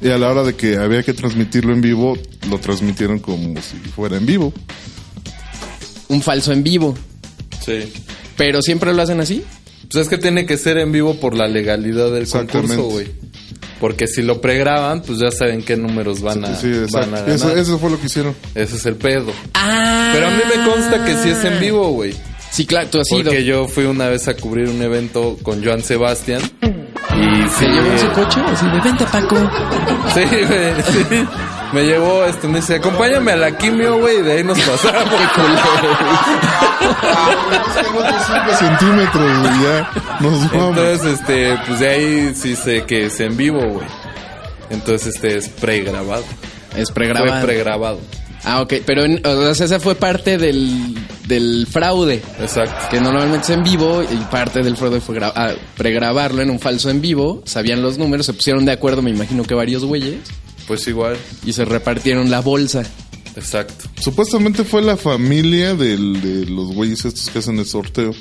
y a la hora de que había que transmitirlo en vivo, lo transmitieron como si fuera en vivo. Un falso en vivo. Sí. Pero siempre lo hacen así. Pues es que tiene que ser en vivo por la legalidad del concurso, güey. Porque si lo pregraban, pues ya saben qué números van a, Sí, exacto. van a ganar. Eso, eso fue lo que hicieron. Ese es el pedo. Ah. Pero a mí me consta que sí es en vivo, güey. Sí, claro, tú has ido. Porque yo fui una vez a cubrir un evento con Joan Sebastián. Y ¿Se sí, llevó en su coche? Así de, vente, Paco. Sí, güey, sí. Me llevó, este, me dice, acompáñame a la quimio, güey, y de ahí nos pasamos. Cinco centímetros, güey, ya. Nos vamos. Entonces, este, pues de ahí sí sé que es en vivo, güey. Entonces, este es pregrabado. Es pregrabado. Fue pregrabado. Ah, ok. Pero en- o sea, esa fue parte del, del fraude. Exacto. Que normalmente es en vivo y parte del fraude fue ah, pregrabarlo en un falso en vivo. Sabían los números, se pusieron de acuerdo, me imagino que varios güeyes. Pues igual. Y se repartieron la bolsa. Exacto. Supuestamente fue la familia del- de los güeyes estos que hacen el sorteo.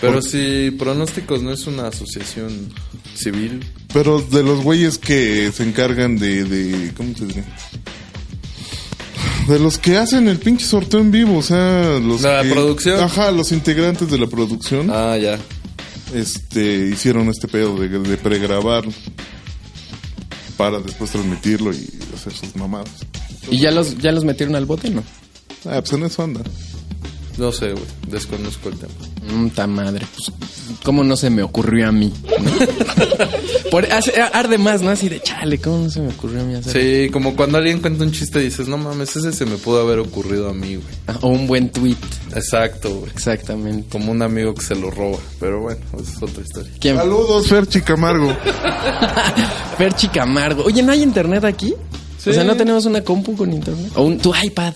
Pero si Pronósticos no es una asociación civil, Pero de los güeyes que se encargan de, de ¿cómo se dice? De los que hacen el pinche sorteo en vivo, o sea, los ¿La que- producción? Ajá, los integrantes de la producción, ah, ya. este, hicieron este pedo de, de pregrabar para después transmitirlo y hacer sus mamadas. ¿Y ya los, ya los metieron al bote, no? Ah, pues en eso anda. No sé, güey, desconozco el tema. Puta madre, pues, ¿cómo no se me ocurrió a mí? Por, hace- arde más, ¿no? Así de chale, ¿cómo no se me ocurrió a mí hacer? Sí, como cuando alguien cuenta un chiste y dices, no mames, ese se me pudo haber ocurrido a mí, güey. Ah, O un buen tweet, Exacto, güey. exactamente. Como un amigo que se lo roba. Pero bueno, esa es otra historia. ¿Quién? Saludos, Ferchi Camargo. Ferchi Camargo. Oye, ¿no hay internet aquí? Sí. O sea, ¿no tenemos una compu con internet? ¿O un, tu iPad?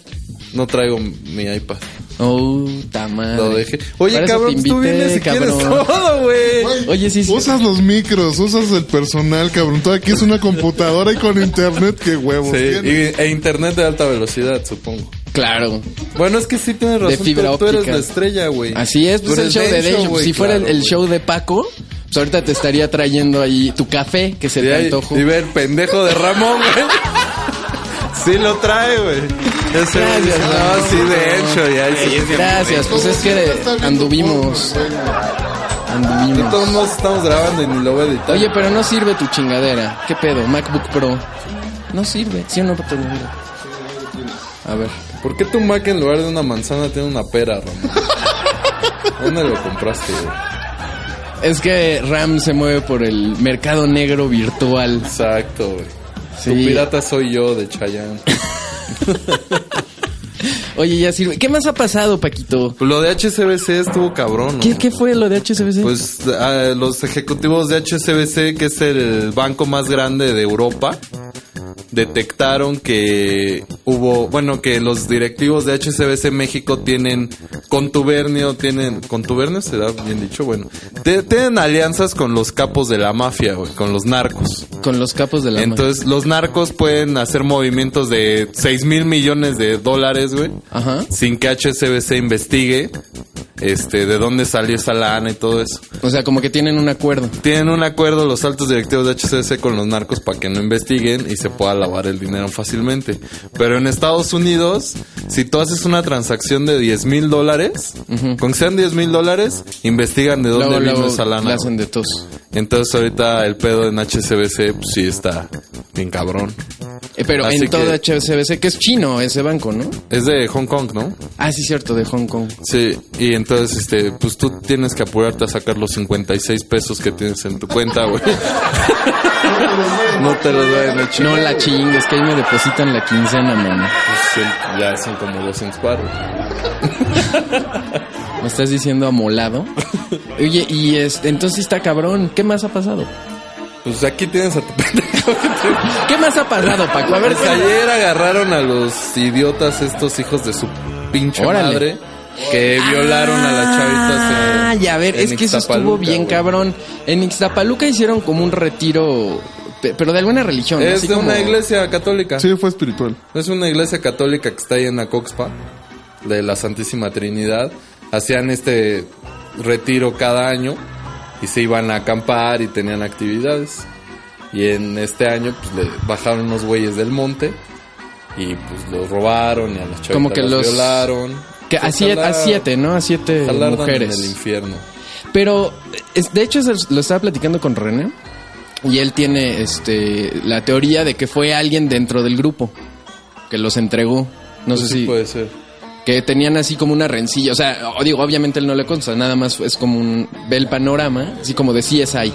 No traigo mi iPad. Oh, ta madre. Lo dejé. Oye, Para cabrón, te tú invité, vienes y quieres todo, güey. Oye, sí, sí. Usas los micros, usas el personal, cabrón. Tú aquí es una computadora y con internet, qué huevos. Sí, y, e internet de alta velocidad, supongo. Claro. Bueno, es que sí tienes razón. tú- fibra tú, eres óptica. la estrella, güey. Así es, Tú pues el eres show de Dave. Show, si fuera el, show de Paco, pues ahorita te estaría trayendo ahí tu café que se Y, te antojó. y ve el pendejo de Ramón, güey. Sí lo trae, güey. Gracias, no, sí, de hecho, y ahí sí. Gracias, pues es que anduvimos. De Anduvimos. todos modos estamos grabando y ni lo voy a editar. Oye, pero no sirve tu chingadera. ¿Qué pedo? MacBook Pro. No sirve. ¿Sí o no, Pato? A ver. ¿por qué tu Mac en lugar de una manzana tiene una pera, Ramón? ¿Dónde lo compraste, güey? Es que RAM se mueve por el mercado negro virtual. Exacto, güey. Sí. Tu pirata soy yo de Chayanne. Oye, ya sirve. ¿Qué más ha pasado, Paquito? Lo de HSBC estuvo cabrón, ¿no? ¿Qué, qué fue lo de HSBC? Pues ah, los ejecutivos de HSBC, que es el banco más grande de Europa, detectaron que hubo, bueno, que los directivos de HSBC México tienen contubernio, tienen, contubernio será bien dicho, bueno, te- tienen alianzas con los capos de la mafia, güey, con los narcos. Con los capos de la mano. Entonces, los narcos pueden hacer movimientos de 6 mil millones de dólares, güey, Ajá. sin que HSBC investigue, este, de dónde salió esa lana y todo eso. O sea, como que tienen un acuerdo. Tienen un acuerdo los altos directivos de HCC con los narcos para que no investiguen y se pueda lavar el dinero fácilmente. Pero en Estados Unidos, si tú haces una transacción de 10 mil dólares, con que sean 10 mil dólares, investigan de dónde Luego, vino luego esa la lana. hacen de tos. Entonces ahorita el pedo en HCBC pues, sí está bien cabrón. Eh, pero Así en todo que- HSBC, que es chino ese banco, ¿no? Es de Hong Kong, ¿no? Ah, sí, cierto, de Hong Kong. Sí, y entonces, este, pues tú tienes que apurarte a sacar los 56 pesos que tienes en tu cuenta, güey. no te los vayan a chingar. No la chingues, que ahí me depositan la quincena, mano. Pues, ya son como 200 baros. ¿Me estás diciendo amolado? Oye, y este, entonces está cabrón. ¿Qué más ha pasado? Pues aquí tienes a tu pendejo. ¿Qué más ha pasado, Paco? A ver, Pues ayer agarraron a los idiotas estos hijos de su pinche Órale. madre que violaron a las chavitas. en- Ay, a ver, es que eso estuvo bien cabrón. En Ixtapaluca hicieron como un retiro, pe- pero de alguna religión. Es Así de como- una iglesia católica. Sí, fue espiritual. Es una iglesia católica que está ahí en Acoxpa, de la Santísima Trinidad. Hacían este retiro cada año y se iban a acampar y tenían actividades. Y en este año pues le bajaron unos güeyes del monte y pues los robaron y a las chavitas Como que las los- violaron. Que a, siete, a siete, ¿no? A siete mujeres. en el infierno. Pero, es- de hecho, lo estaba platicando con René. Y él tiene este la teoría de que fue alguien dentro del grupo que los entregó. No Pues sé sí si. puede ser. Que tenían así como una rencilla. O sea, digo, obviamente él no le consta. Nada más es como un. Ve el panorama, así como de CSI.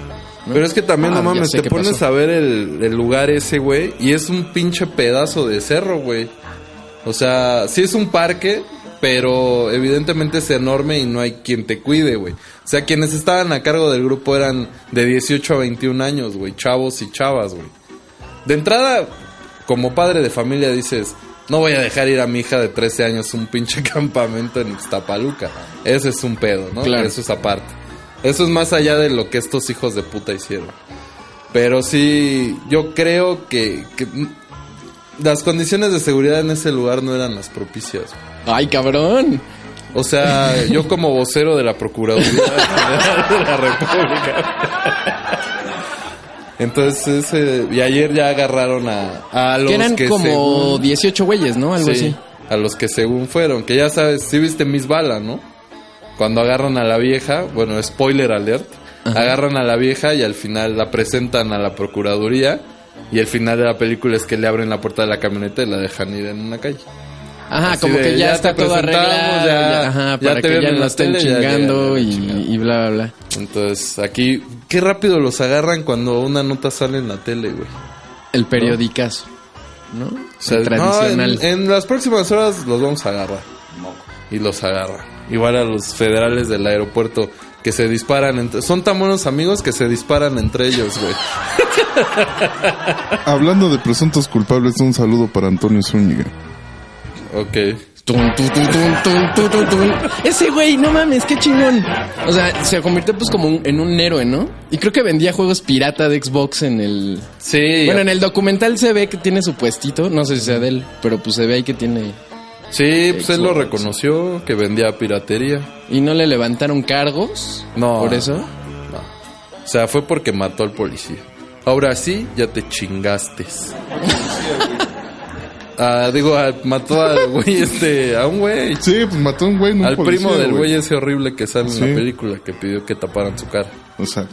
¿no? Pero es que también, Ah, no ya mames, te pones pasó. a ver el, el lugar ese, güey, y es un pinche pedazo de cerro, güey. O sea, sí es un parque, pero evidentemente es enorme y no hay quien te cuide, güey. O sea, quienes estaban a cargo del grupo eran de 18 a 21 años, güey, chavos y chavas, güey. De entrada, como padre de familia dices, no voy a dejar ir a mi hija de 13 años a un pinche campamento en Iztapaluca. Ese es un pedo, ¿no? Claro. Eso es aparte. Eso es más allá de lo que estos hijos de puta hicieron. Pero sí, yo creo que, que las condiciones de seguridad en ese lugar no eran las propicias. güey. ¡Ay, cabrón! O sea, yo como vocero de la Procuraduría General de la República. Entonces, ese- y ayer ya agarraron a, a los Que eran que como según- 18 güeyes, ¿no? Algo Sí, así. a los que según fueron, que ya sabes, si viste Miss Bala, ¿no? Cuando agarran a la vieja, bueno, spoiler alert, agarran a la vieja y al final la presentan a la Procuraduría y el final de la película es que le abren la puerta de la camioneta y la dejan ir en una calle. Ajá, Así como de, que ya, ya está todo arreglado. ya- ya- ajá, ya para te que ya no la estén tele, ya- ya- chingando ya- y, bla, bla, bla. Entonces, aquí, qué rápido los agarran cuando una nota sale en la tele, güey. El periodicazo, ¿no? O sea, El tradicional. no, en, en las próximas horas los vamos a agarrar. Y los agarra. Igual a los federales del aeropuerto que se disparan entre... Son tan buenos amigos que se disparan entre ellos, güey. Hablando de presuntos culpables, un saludo para Antonio Zúñiga. Ok. Tun, tu, tu, tun, tun, tu, tu, tun. Ese güey, no mames, qué chingón. O sea, se convirtió pues como un- en un héroe, ¿no? Y creo que vendía juegos pirata de Xbox en el... Sí. Bueno, en el documental se ve que tiene su puestito, no sé si sea de él, pero pues se ve ahí que tiene... Sí, pues él lo reconoció, que vendía piratería. ¿Y no le levantaron cargos? No. ¿Por eso? O sea, fue porque mató al policía. Ahora sí, ya te chingaste. Ah, digo, ah, mató al güey este, a un güey. Sí, pues mató a un güey, no un Al policía, primo del güey ese horrible que sale Sí. en la película que pidió que taparan su cara. O sea,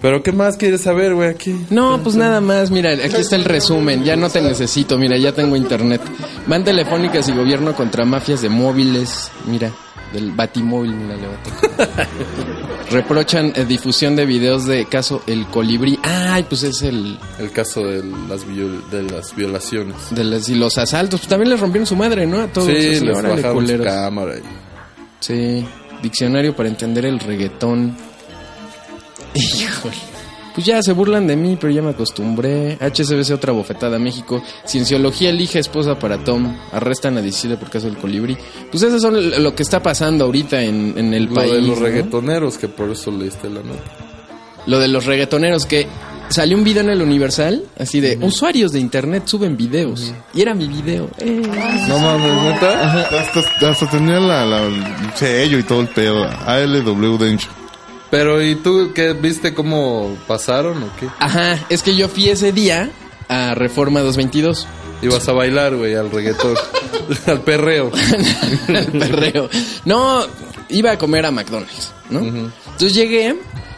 Pero ¿qué más quieres saber, güey, aquí? No, pues nada más, mira, aquí está el resumen, ya no te necesito, mira, ya tengo internet. Van telefónicas y gobierno contra mafias de móviles, mira, del batimóvil, mira, le va a tocar. Reprochan eh, difusión de videos de caso El Colibrí. Ay, pues es el El caso de las, viol- de las violaciones. de las, y los asaltos, pues también les rompieron su madre, ¿no? A todos. sí, les bajaron su cámara. y- Sí, diccionario para entender el reggaetón. Híjole. Pues ya se burlan de mí, pero ya me acostumbré. HSBC otra bofetada. México. Cienciología elige esposa para Tom. Arrestan a 17 por caso del colibrí. Pues eso son l- lo que está pasando ahorita en, en el Lo país. de los ¿no? reggaetoneros, que por eso leíste la nota. Lo de los reggaetoneros que salió un video en el Universal así de usuarios de internet suben videos. Y era mi video. Eh. No mames, neta. hasta, hasta tenía la, la- el sello y todo el pedo. ALW Dencho. Pero ¿y tú qué viste cómo pasaron o qué? Ajá, es que yo fui ese día a Reforma 222. Ibas a bailar, güey, al reggaetón, al perreo. el perreo. No, iba a comer a McDonald's, ¿no? Entonces llegué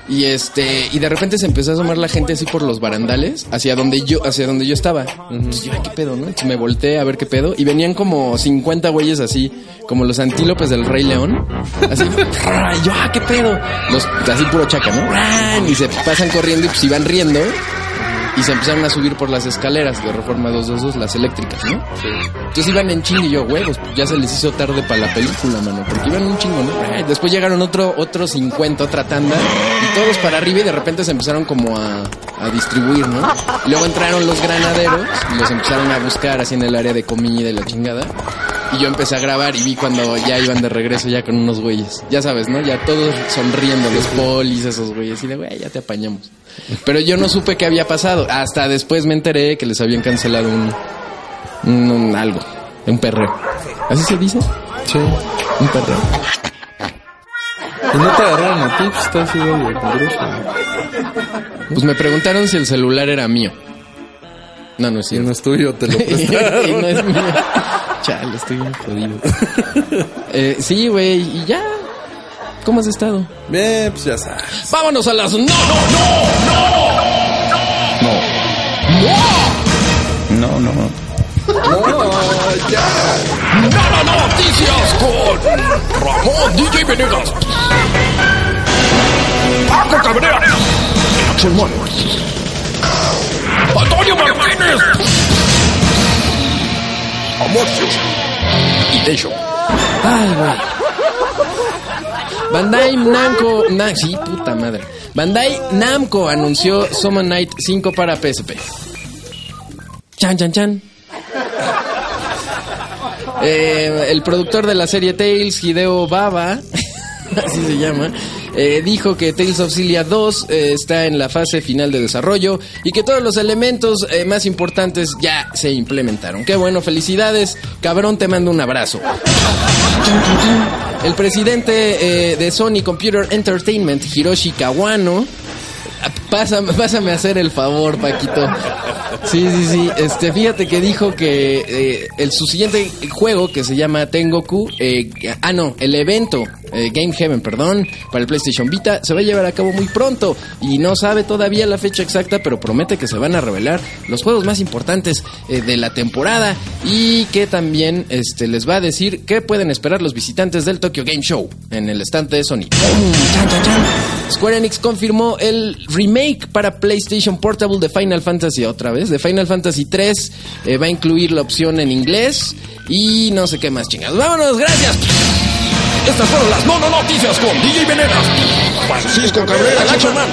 y este y de repente se empezó a asomar la gente así por los barandales hacia donde yo hacia donde yo estaba. Entonces yo, "Ay, qué pedo, ¿no? Entonces me volteé a ver qué pedo y venían como 50 güeyes así, como los antílopes del Rey León, así. yo, "Ah, qué pedo." Los así puro chaca, ¿no? Y se pasan corriendo y pues iban riendo. Y se empezaron a subir por las escaleras de Reforma 222, las eléctricas, ¿no? Entonces iban en chingo y yo, huevos, ya se les hizo tarde para la película, mano, porque iban un chingo, ¿no? Después llegaron otro, otros 50, otra tanda, y todos para arriba y de repente se empezaron como a, a distribuir, ¿no? Y luego entraron los granaderos y los empezaron a buscar así en el área de comida y la chingada. Y yo empecé a grabar y vi cuando ya iban de regreso ya con unos güeyes. Ya sabes, ¿no? Ya todos sonriendo, los polis, esos güeyes. Y de, güey, ya te apañamos. Pero yo no supe qué había pasado. Hasta después me enteré que les habían cancelado un, un, un algo, un perreo. ¿Así se dice? Sí. Un perreo. Y no te agarraron a ti, pues estás igual de. Pues me preguntaron si el celular era mío. No, no es Si cierto. no es tuyo, te lo y prestaron. no es mío. Chale, estoy bien jodido. Eh, sí, güey, y ya. ¿Cómo has estado? Bien, pues ya sabes. Vámonos a las... ¡No, no, no! No, no. ¡Nada noticias con Ramón DJ Venegas! Paco Cabrera. Axel. Antonio Martínez. Amorcio. Y Dejo. Ay, güey. Bandai Namco... Na, sí, puta madre. Bandai Namco anunció Summon Night 5 para PSP. Chan, chan, chan. Eh, el productor de la serie Tales, Hideo Baba, así se llama, eh, dijo que Tales of Cilia 2 eh, está en la fase final de desarrollo y que todos los elementos eh, más importantes ya se implementaron. Qué bueno, felicidades, cabrón, te mando un abrazo. El presidente de Sony Computer Entertainment, Hiroshi Kawano, Pásame, pásame a hacer el favor, Paquito. Sí, sí, sí. Este, fíjate que dijo que el, su siguiente juego, que se llama Tengoku, eh, ah, no, el evento, eh, Game Heaven, perdón, para el PlayStation Vita, se va a llevar a cabo muy pronto. Y no sabe todavía la fecha exacta, pero promete que se van a revelar los juegos más importantes eh, de la temporada. Y que también este, les va a decir qué pueden esperar los visitantes del Tokyo Game Show en el stand de Sony. Square Enix confirmó el remake para PlayStation Portable de Final Fantasy otra vez, de Final Fantasy 3. eh, va a incluir la opción en inglés y no sé qué más chingados. Vámonos, gracias. Estas fueron las mono noticias con DJ Venegas, Francisco Cabrera, Nacho Man,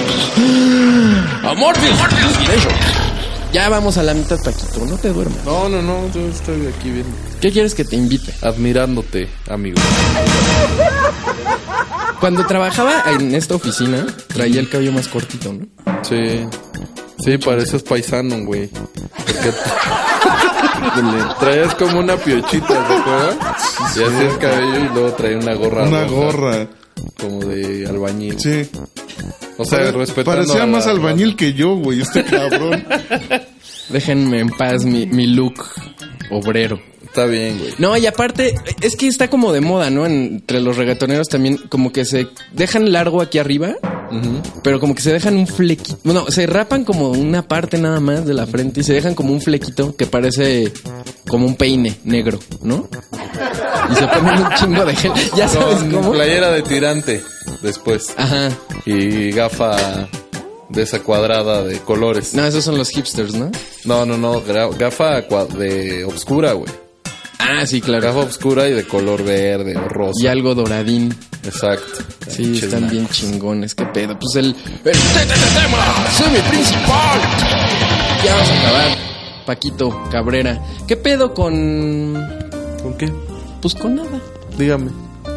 Amortis. Ya vamos a la mitad, Paquito, no te duermas. No, no, no, yo estoy aquí viendo. ¿Qué quieres que te invite? Admirándote, amigo. Cuando trabajaba en esta oficina, traía el cabello más cortito, ¿no? Sí. Sí, pareces paisano, güey. Porque traías como una piochita, ¿te acuerdas? Y así el cabello y luego traía una gorra. Una roja, gorra. Como de albañil. Sí. O sea, Pare- respetando. Parecía a la- más albañil que yo, güey, este cabrón. Déjenme en paz mi, mi look obrero. Está bien, güey. No, y aparte, es que está como de moda, ¿no? Entre los reggaetoneros también, como que se dejan largo aquí arriba, pero como que se dejan un flequito. Bueno, se rapan como una parte nada más de la frente y se dejan como un flequito que parece como un peine negro, ¿no? Y se ponen un chingo de gel. Ya sabes Con cómo. playera de tirante después. Ajá. Y gafa de esa cuadrada de colores. No, esos son los hipsters, ¿no? No, no, no. Gafa de obscura, güey. Ah, sí, claro. Gafa obscura y de color verde o rosa. Y algo doradín. Exacto. Sí, están bien chingones. ¿Qué pedo? Pues el... el tema semi principal. Ya vamos a acabar. Paquito Cabrera. ¿Qué pedo con... ¿Con qué? Pues con nada. Dígame.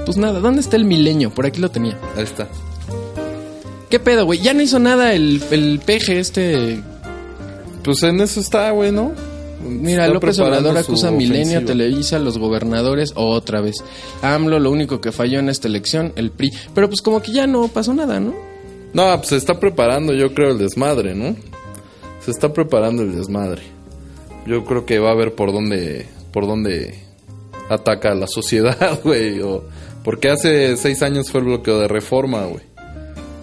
Pues nada. ¿Dónde está el milenio? Por aquí lo tenía. Ahí está. ¿Qué pedo, güey? Ya no hizo nada el, el peje este... Pues en eso está, güey, ¿no? Mira, Está López Obrador acusa a Milenio, ofensiva. Televisa, los gobernadores otra vez. AMLO, lo único que falló en esta elección, el PRI. Pero pues como que ya no pasó nada, ¿no? No, pues se está preparando, yo creo, el desmadre, ¿no? Se está preparando el desmadre. Yo creo que va a ver por dónde, por dónde ataca a la sociedad, güey. o- Porque hace seis años fue el bloqueo de reforma, güey.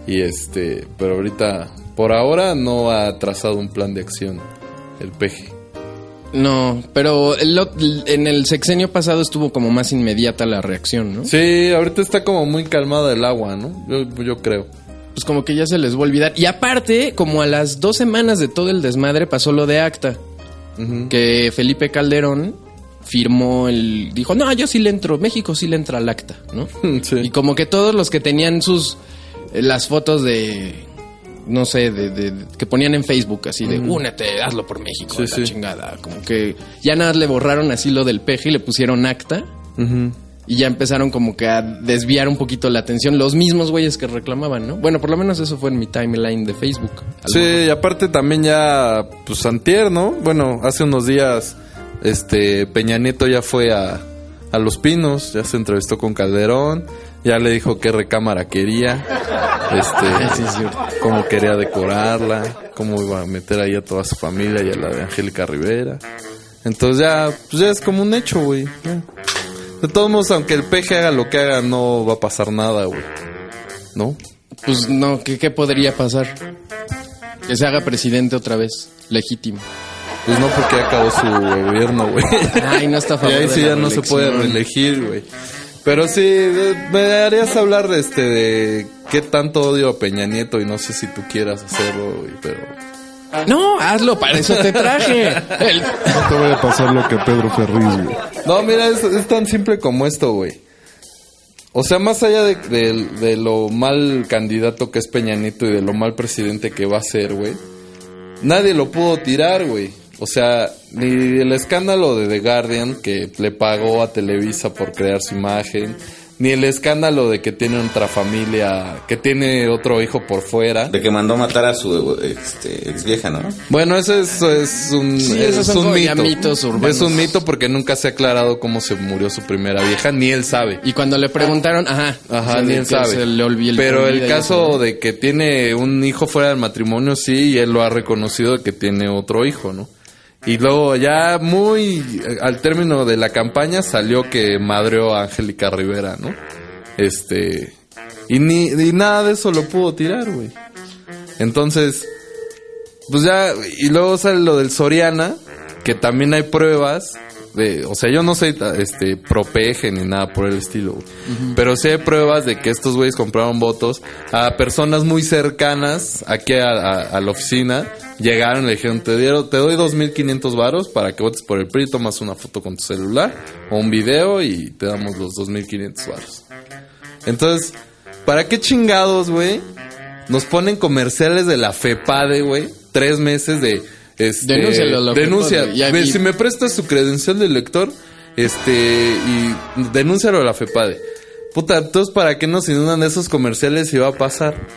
Y este, pero ahorita, por ahora no ha trazado un plan de acción el peje. No, pero el en el sexenio pasado estuvo como más inmediata la reacción, ¿no? Sí, ahorita está como muy calmada el agua, ¿no? Yo, yo creo. Pues como que ya se les va a olvidar. Y aparte, como a las dos semanas de todo el desmadre pasó lo de ACTA, que Felipe Calderón firmó el... Dijo, no, yo sí le entro, México sí le entra al ACTA, ¿no? Sí. Y como que todos los que tenían sus... eh, las fotos de... No sé, de, de- que ponían en Facebook así de únete, hazlo por México, Sí, la sí. chingada. Como que ya nada le borraron así lo del peje y le pusieron acta. Y ya empezaron como que a desviar un poquito la atención los mismos güeyes que reclamaban, ¿no? Bueno, por lo menos eso fue en mi timeline de Facebook. Sí, y aparte también ya, pues Antier, ¿no? Bueno, hace unos días, este, Peña Nieto ya fue a, a Los Pinos, ya se entrevistó con Calderón, ya le dijo qué recámara quería, este, Sí, cierto. cómo quería decorarla, cómo iba a meter ahí a toda su familia y a la de Angélica Rivera. Entonces ya, pues ya es como un hecho, güey. De todos modos, aunque el peje haga lo que haga, no va a pasar nada, güey. ¿No? Pues no, ¿qué, qué podría pasar? Que se haga presidente otra vez, legítimo. Pues no porque acabó su gobierno, güey. Ay, no está a Y ahí sí ya no se puede reelegir, güey. Pero sí, me harías hablar de este, de qué tanto odio a Peña Nieto y no sé si tú quieras hacerlo, güey, pero... No, hazlo, para eso te traje. El- No te vaya a pasar lo que Pedro Ferriz, güey. No, mira, es, es tan simple como esto, güey. O sea, más allá de, de- de lo mal candidato que es Peña Nieto y de lo mal presidente que va a ser, güey. Nadie lo pudo tirar, güey. O sea, ni el escándalo de The Guardian que le pagó a Televisa por crear su imagen, Ni el escándalo de que tiene otra familia, que tiene otro hijo por fuera. De que mandó matar a su este, ex vieja, ¿no? Bueno, eso es, es un, Sí, es esos son un como ya mito. mitos urbanos. Es un mito porque nunca se ha aclarado cómo se murió su primera vieja, ni él sabe. Y cuando le preguntaron, ajá. Ajá, o sea, ni de él sabe. se le olvi- le Pero el caso eso, ¿no? de que tiene un hijo fuera del matrimonio, sí, y él lo ha reconocido que tiene otro hijo, ¿no? Y luego ya muy al término de la campaña salió que madreó a Angélica Rivera, ¿no? Este... Y ni y nada de eso lo pudo tirar, güey. Entonces, pues ya, y luego sale lo del Soriana, que también hay pruebas de, o sea, yo no soy este propeje ni nada por el estilo, güey. pero sí hay pruebas de que estos güeyes compraron votos a personas muy cercanas aquí a, a- a la oficina. Llegaron y le dijeron, te, dieron, te doy 2.500 varos para que votes por el PRI, tomas una foto con tu celular o un video y te damos los 2.500 varos. Entonces, ¿para qué chingados, güey? Nos ponen comerciales de la FEPADE, güey. Tres meses de... Este, Denúncialo denuncia. FEPADE. Ve. Si me prestas tu credencial de lector, este, y denúncialo a la FEPADE. Puta, entonces, ¿para qué nos inundan esos comerciales si va a pasar?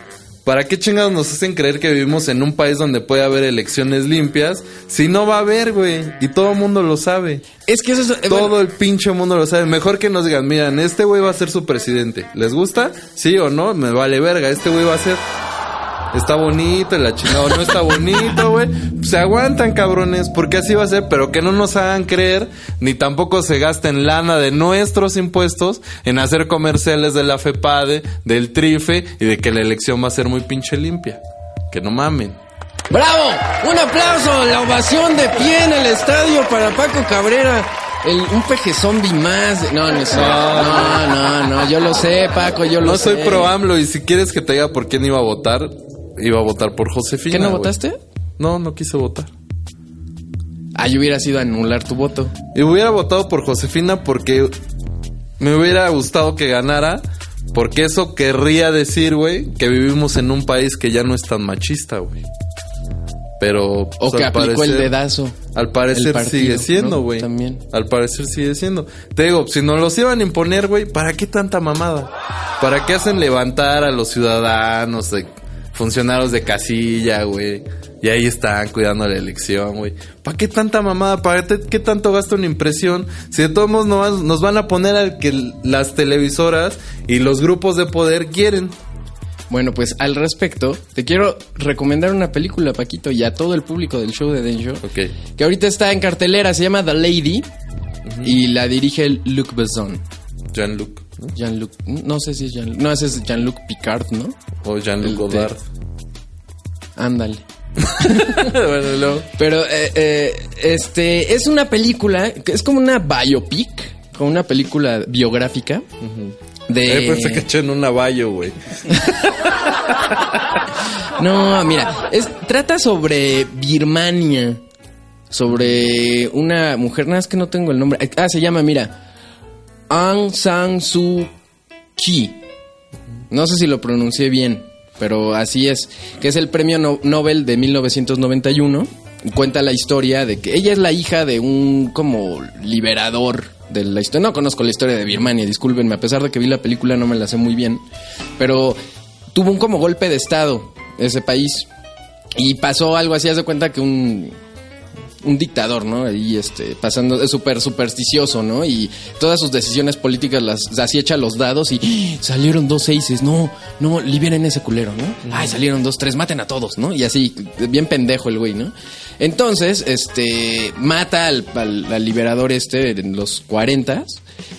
¿Para qué chingados nos hacen creer que vivimos en un país donde puede haber elecciones limpias? Si no va a haber, güey. Y todo el mundo lo sabe. Es que eso es... Todo bueno, el pinche mundo lo sabe. Mejor que nos digan, miren, este güey va a ser su presidente. ¿Les gusta? Sí o no, me vale verga. Este güey va a ser. Está bonito, la chingada no está bonito, güey. Se aguantan, cabrones, porque así va a ser, pero que no nos hagan creer, ni tampoco se gasten lana de nuestros impuestos en hacer comerciales de la FEPADE, del TRIFE y de que la elección va a ser muy pinche limpia. Que no mamen. ¡Bravo! Un aplauso, la ovación de pie en el estadio para Paco Cabrera. El, un peje zombie más. No, no sé. No, no, no, yo lo sé, Paco, yo lo No sé. soy pro AMLO y si quieres que te diga por quién iba a votar, iba a votar por Josefina. ¿Qué no votaste? No, no quise votar. Ah, yo hubiera sido anular tu voto. Y hubiera votado por Josefina porque me hubiera gustado que ganara. Porque eso querría decir, güey, que vivimos en un país que ya no es tan machista, güey. Pero... O pues, que al aplicó el dedazo. Al parecer partido, sigue siendo, ¿no? güey. También. Al parecer sigue siendo. Te digo, si nos los iban a imponer, güey, ¿para qué tanta mamada? ¿Para qué hacen levantar a los ciudadanos, de, funcionarios de casilla, güey? Y ahí están cuidando la elección, güey. ¿Para qué tanta mamada? ¿Para qué, tanto gasta una impresión? Si de todos modos nos van a poner al que las televisoras y los grupos de poder quieren. Bueno, pues al respecto, te quiero recomendar una película, Paquito, y a todo el público del show de Den Show. Ok. Que ahorita está en cartelera, se llama The Lady. Y la dirige Luc Besson. Jean-Luc. ¿no? Jean-Luc, no sé si es Jean-Luc, no, ese es Jean-Luc Picard, ¿no? O Jean-Luc de- Godard. Ándale. bueno. Pero, eh, eh, este, es una película, que es como una biopic, como una película biográfica. De... Eh, pensé que eché en un navallo, güey. No, mira, es, trata sobre Birmania. Sobre una mujer, nada, es que no tengo el nombre. Ah, se llama, mira, Aung San Suu Kyi. No sé si lo pronuncié bien, pero así es. Que es el premio No- Nobel de 1991. Y Cuenta la historia de que ella es la hija de un como liberador de la historia. No conozco la historia de Birmania, discúlpenme, a pesar de que vi la película no me la sé muy bien. Pero tuvo un como golpe de estado ese país. Y pasó algo así, haz de cuenta que un, un dictador, ¿no? Ahí, este, pasando, es súper supersticioso, ¿no? Y todas sus decisiones políticas las así echa los dados y ¡Ah! salieron dos seises, no, no, liberen ese culero, ¿no? Ay, salieron dos, tres, maten a todos, ¿no? Y así, bien pendejo el güey, ¿no? Entonces, este, mata al, al- al liberador este en los 40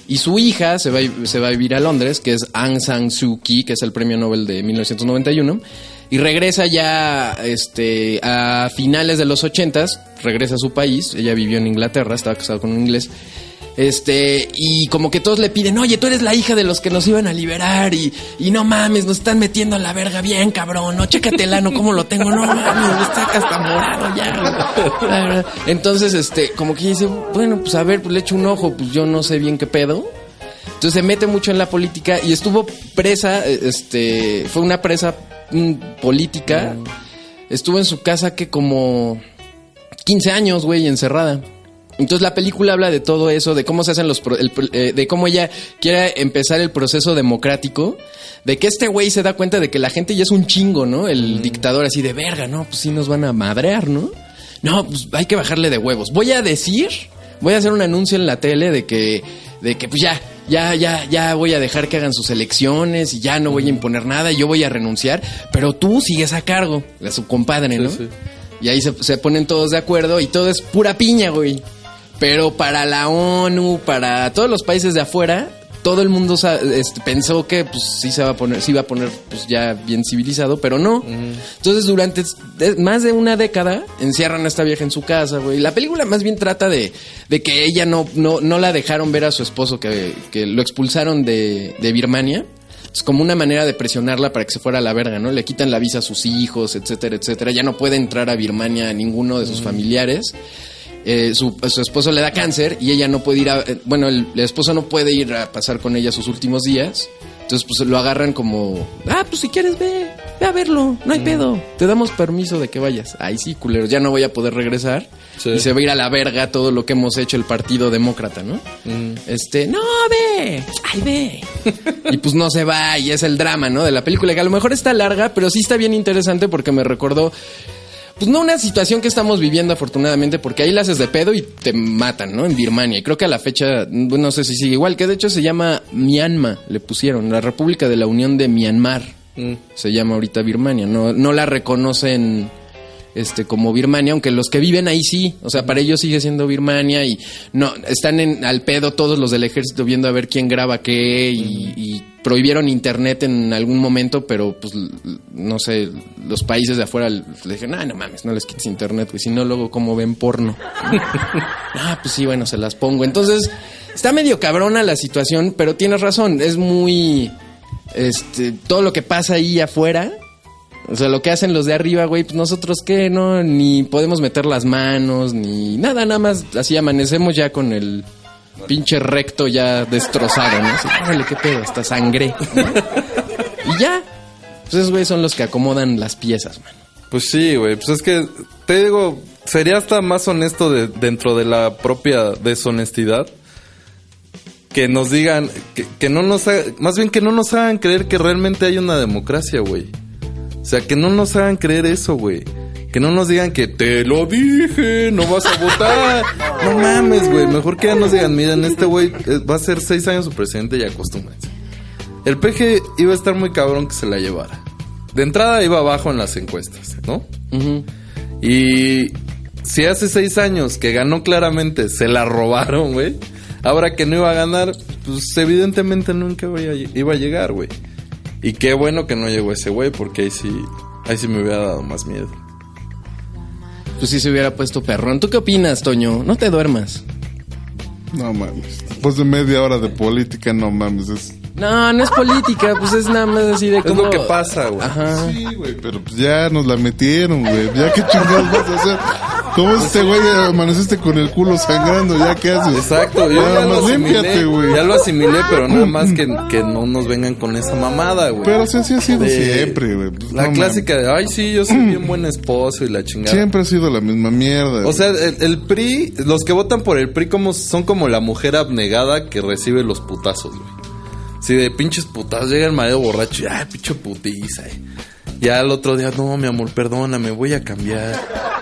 y su hija se va, a- se va a vivir a Londres, que es Aung San Suu Kyi, que es el premio Nobel de 1991. Y regresa ya este, a finales de los 80 regresa a su país. Ella vivió en Inglaterra, estaba casada con un inglés. Este, y como que todos le piden, oye, tú eres la hija de los que nos iban a liberar y, y no mames, nos están metiendo a la verga bien, cabrón, no, chécate el ano, cómo lo tengo, no mames, me está hasta morado ya. Entonces, este, como que dice, bueno, pues a ver, pues le echo un ojo, pues yo no sé bien qué pedo. Entonces se mete mucho en la política y estuvo presa, este, fue una presa política. Estuvo en su casa que como 15 años, güey, encerrada. Entonces la película habla de todo eso, de cómo se hacen los, el eh, de cómo ella quiere empezar el proceso democrático, de que este güey se da cuenta de que la gente ya es un chingo, ¿no? El dictador así de verga, no, pues sí nos van a madrear, ¿no? No, pues hay que bajarle de huevos. Voy a decir, voy a hacer un anuncio en la tele de que, de que pues ya, ya, ya, ya voy a dejar que hagan sus elecciones y ya no voy a imponer nada, yo voy a renunciar, pero tú sigues a cargo, de su compadre, ¿no? sí. Y ahí se, se ponen todos de acuerdo y todo es pura piña, güey. Pero para la ONU, para todos los países de afuera, todo el mundo este, pensó que pues sí se va a poner, sí iba a poner pues ya bien civilizado, pero no. Entonces durante más de una década encierran a esta vieja en su casa, güey. La película más bien trata de, de que ella no, no, no la dejaron ver a su esposo, que, que lo expulsaron de, de Birmania. Es como una manera de presionarla para que se fuera a la verga, ¿no? Le quitan la visa a sus hijos, etcétera, etcétera. Ya no puede entrar a Birmania a ninguno de sus familiares. Eh, su, su esposo le da cáncer y ella no puede ir a... eh, bueno, el, el esposo no puede ir a pasar con ella sus últimos días. Entonces, pues lo agarran como... Ah, pues si quieres, ve, ve a verlo, no hay pedo. Te damos permiso de que vayas. Ay, sí, culero, ya no voy a poder regresar. Sí. Y se va a ir a la verga todo lo que hemos hecho el Partido Demócrata, ¿no? Este, no, ve, ay, ve. y pues no se va y es el drama, ¿no? De la película, que a lo mejor está larga, pero sí está bien interesante porque me recordó, pues no una situación que estamos viviendo afortunadamente, porque ahí la haces de pedo y te matan, ¿no? En Birmania. Y creo que a la fecha, no sé si sigue igual, que de hecho se llama Myanmar, le pusieron, la República de la Unión de Myanmar. Se llama ahorita Birmania, no, no la reconocen este como Birmania, aunque los que viven ahí sí, o sea, para ellos sigue siendo Birmania y no están en al pedo todos los del ejército viendo a ver quién graba qué y, y prohibieron internet en algún momento, pero pues no sé, los países de afuera le dijeron, "Ah, no mames, no les quites internet, güey, si no luego como ven porno." ah, pues sí, bueno, se las pongo. Entonces, está medio cabrona la situación, pero tienes razón, es muy este todo lo que pasa ahí afuera o sea, lo que hacen los de arriba, güey, pues nosotros qué, ¿no? Ni podemos meter las manos, ni nada, nada más así amanecemos ya con el pinche recto ya destrozado, ¿no? Así, qué pedo, hasta sangre. Y ya. Pues esos güeyes son los que acomodan las piezas, man. Pues sí, güey. Pues es que, te digo, sería hasta más honesto de, dentro de la propia deshonestidad. Que nos digan, que, no nos hagan, más bien que no nos hagan creer que realmente hay una democracia, güey. O sea, que no nos hagan creer eso, güey. Que no nos digan que te lo dije, no vas a votar. No mames, güey. Mejor que ya nos digan, miren, este güey eh, va a ser seis años su presidente y acostúmbrense. El PG iba a estar muy cabrón que se la llevara. De entrada iba abajo en las encuestas, ¿no? Y si hace seis años que ganó claramente, se la robaron, güey. Ahora que no iba a ganar, pues evidentemente nunca iba a, iba a llegar, güey. Y qué bueno que no llegó ese güey, porque ahí sí, ahí sí me hubiera dado más miedo. Pues si se hubiera puesto perrón. ¿Tú qué opinas, Toño? No te duermas. No mames. Después de media hora de política, no mames. Es... No, no es política, pues es nada más así de Es cómo... lo que pasa, güey. Ajá. Sí, güey, pero pues ya nos la metieron, güey. Ya qué chingados vas a hacer. ¿Cómo es este güey? Amaneciste con el culo sangrando, ¿ya qué haces? Exacto, yo Nada ya lo más límpiate, asimilé, güey. ya lo asimilé, pero nada más que, que no nos vengan con esa mamada, güey. Pero sí, así ha sido De- siempre, güey. La no clásica de, ay, sí, yo soy bien buen esposo y la chingada. Siempre ha sido la misma mierda. O sea, el, el PRI, los que votan por el PRI como, son como la mujer abnegada que recibe los putazos, güey. Si de pinches putazos llega el marido borracho ay, pinche putiza. eh. Ya al otro día, no, mi amor, perdóname, voy a cambiar.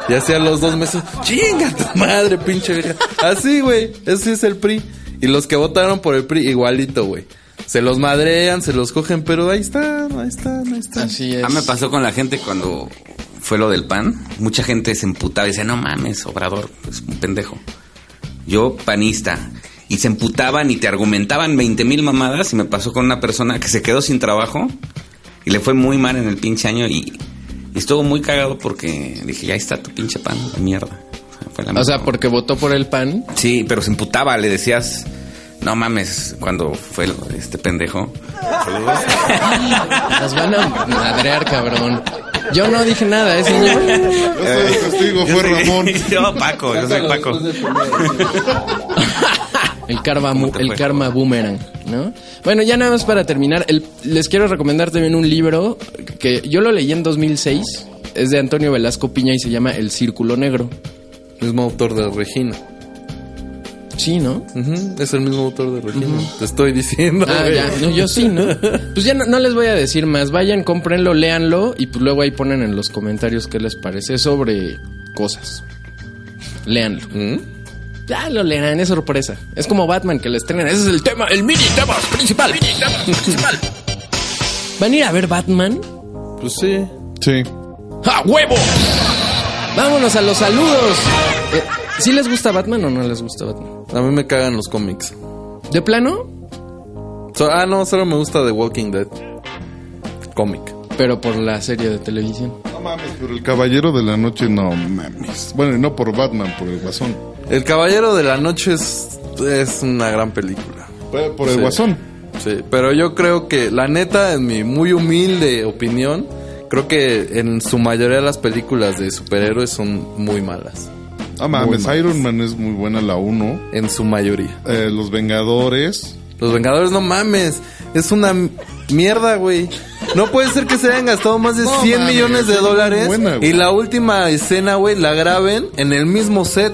Y así a los dos meses, chinga tu madre, pinche vieja. Así, güey, ese es el PRI. Y los que votaron por el PRI, igualito, güey. Se los madrean, se los cogen, pero ahí están, ahí están, ahí están. Así es. A mí me pasó con la gente cuando fue lo del pan. Mucha gente se emputaba y decía, no mames, Obrador, es un pendejo. Yo, panista. Y se emputaban y te argumentaban 20 mil mamadas. Y me pasó con una persona que se quedó sin trabajo y le fue muy mal en el pinche año. Y, y estuvo muy cagado porque dije, ya está tu pinche pan, de mierda. O sea, fue la O sea, misma- porque votó por el PAN. Sí, pero se emputaba, le decías, no mames, cuando fue este pendejo. Las van a madrear, cabrón. Yo no dije nada, ¿eh, señor? Yo soy el testigo, fue Ramón. yo, Paco, yo soy Paco. El karma, ¿Cómo te el karma boomerang, ¿no? Bueno, ya nada más para terminar, el- les quiero recomendar también un libro que yo lo leí en 2006. Es de Antonio Velasco Piña y se llama El Círculo Negro. Mismo autor de Regina. Sí, ¿no? Es el mismo autor de Regina. Te estoy diciendo. Ah, ya, no, yo sí, ¿no? Pues ya no, no les voy a decir más. Vayan, cómprenlo, léanlo y pues luego ahí ponen en los comentarios qué les parece sobre cosas. Léanlo. ¿Mm? Ya lo leerán, es sorpresa. Es como Batman que le estrenan. Ese es el tema, el mini tema principal. principal. ¿Van a ir a ver Batman? Pues sí. Sí. ¡A huevo! Vámonos a los saludos. Eh, ¿Sí les gusta Batman o no les gusta Batman? A mí me cagan los cómics. ¿De plano? So- ah, no, solo me gusta The Walking Dead. Cómic. Pero por la serie de televisión. No mames, pero el Caballero de la Noche no mames. Bueno, y no por Batman, por el Guasón. El Caballero de la Noche es, es una gran película. Por, por el Sí. Guasón. Sí, pero yo creo que, la neta, en mi muy humilde opinión, creo que en su mayoría las películas de superhéroes son muy malas. Ah, mames, Iron Man es muy buena la 1. En su mayoría. Eh, Los Vengadores. Los Vengadores, no mames. Es una mierda, güey. No puede ser que se hayan gastado más de No 100 mames, millones de dólares buena, y la última escena, güey, la graben en el mismo set.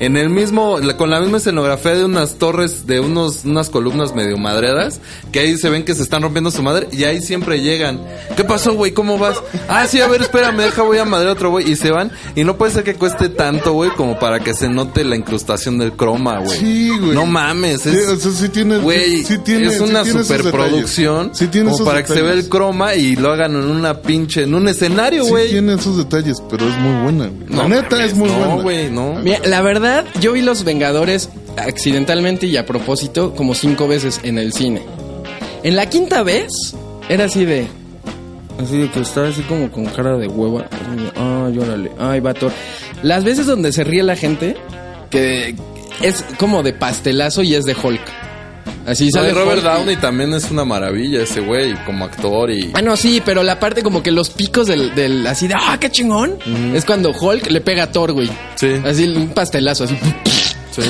En el mismo, con la misma escenografía de unas torres, de unos, unas columnas medio madreadas, que ahí se ven que se están rompiendo su madre y ahí siempre llegan. ¿Qué pasó, güey? ¿Cómo vas? Ah, sí, a ver, espérame, deja, voy a madrear a otro güey. Y se van. Y no puede ser que cueste tanto, güey, como para que se note la incrustación del croma, güey. Sí, güey. No mames, Sí, es, o sea, sí tiene, Güey, sí tiene- es sí una tiene superproducción. detalles. Sí tiene como esos para que se vea el croma y lo hagan en una pinche, en un escenario, Sí güey. tiene esos detalles, pero es muy buena, güey. La No neta mames, es muy no, buena. güey, no. La verdad, yo vi Los Vengadores accidentalmente y a propósito como cinco veces en el cine. En la quinta vez era así de... Así de que estaba así como con cara de hueva. Así de, Ay, órale, ay, va Thor. Las veces donde se ríe la gente, que es como de pastelazo y es de Hulk. Así sale Robert Hulk Downey también es una maravilla ese güey como actor y Ah, no, sí, pero la parte como que los picos del, del así de, ah, qué chingón, es cuando Hulk le pega a Thor, güey. Sí. Así un pastelazo, así. Sí.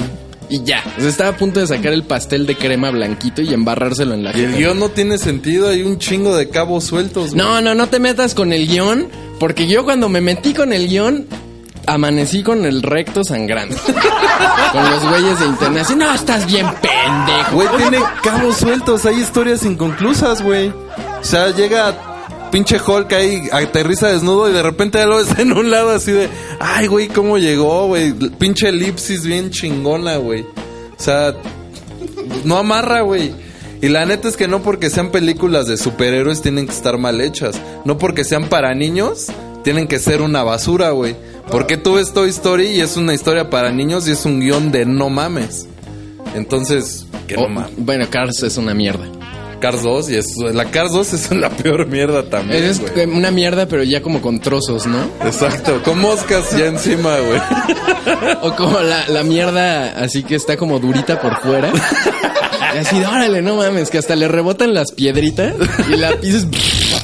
Y ya. O sea, estaba a punto de sacar el pastel de crema blanquito y embarrárselo en la Y el guion no tiene sentido, hay un chingo de cabos sueltos. güey. No, no, no te metas con el guion, porque yo cuando me metí con el guion, amanecí con el recto sangrando. con los güeyes de internet. Así, no, estás bien pendejo. Güey, tiene cabos sueltos, hay historias inconclusas, güey. O sea, llega pinche Hulk ahí, aterriza desnudo y de repente ya lo ves en un lado así de, ay, güey, ¿cómo llegó, güey? Pinche elipsis bien chingona, güey. O sea, no amarra, güey. Y la neta es que no porque sean películas de superhéroes tienen que estar mal hechas. No porque sean para niños tienen que ser una basura, güey. Porque tú ves Toy Story y es una historia para niños y es un guion de no mames. Entonces, que no Oh, mames. bueno, Cars es una mierda. Cars 2 y es, la Cars 2 es la peor mierda también, Es una mierda, pero ya como con trozos, ¿no? Exacto, con moscas ya encima, güey. O como la, la mierda así que está como durita por fuera. Y así, órale, no mames, que hasta le rebotan las piedritas y la pisas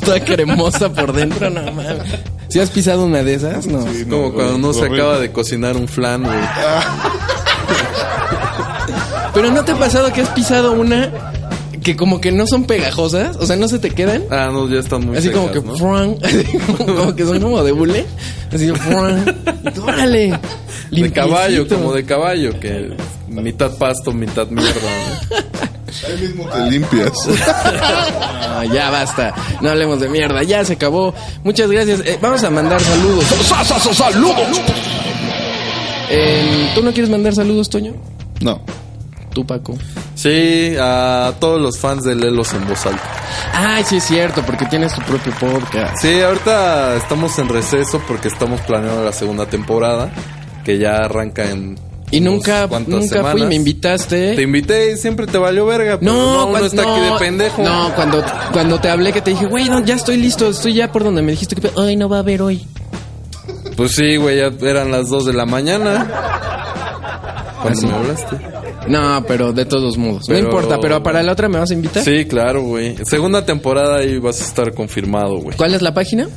toda cremosa por dentro, no mames. ¿Si has pisado una de esas? No. Es como cuando uno se horrible. acaba de cocinar un flan, güey. Pero ¿no te ha pasado que has pisado una que como que no son pegajosas? O sea, no se te quedan. Ah, no, ya están muy Así como que, ¿no? así como, como que son como de bule. Así, tú, órale. De caballo, como de caballo, que mitad pasto, mitad mierda. ¿no? Ahí mismo te limpias. Ah, ya basta. No hablemos de mierda. Ya se acabó. Muchas gracias. Eh, vamos a mandar saludos. ¡Saludos! Eh, ¿Tú no quieres mandar saludos, Toño? No. Tú, Paco. Sí, a todos los fans de Lelos en voz alta. Ay, sí es cierto, porque tienes tu propio podcast. Sí, ahorita estamos en receso porque estamos planeando la segunda temporada, que ya arranca en... Y nunca, nunca fui, semanas. me invitaste. Te invité y siempre te valió verga. pero No, uno cuan- está aquí no, de pendejo. No, cuando, cuando te hablé que te dije, güey, no, ya estoy listo, estoy ya por donde me dijiste que, ay, no va a haber hoy. Pues sí, güey, ya eran las 2 de la mañana. Cuando Así. me hablaste. No, pero de todos modos. Pero- No importa, pero para la otra me vas a invitar. Sí, claro, güey. Segunda temporada ahí vas a estar confirmado, güey. ¿Cuál es la página?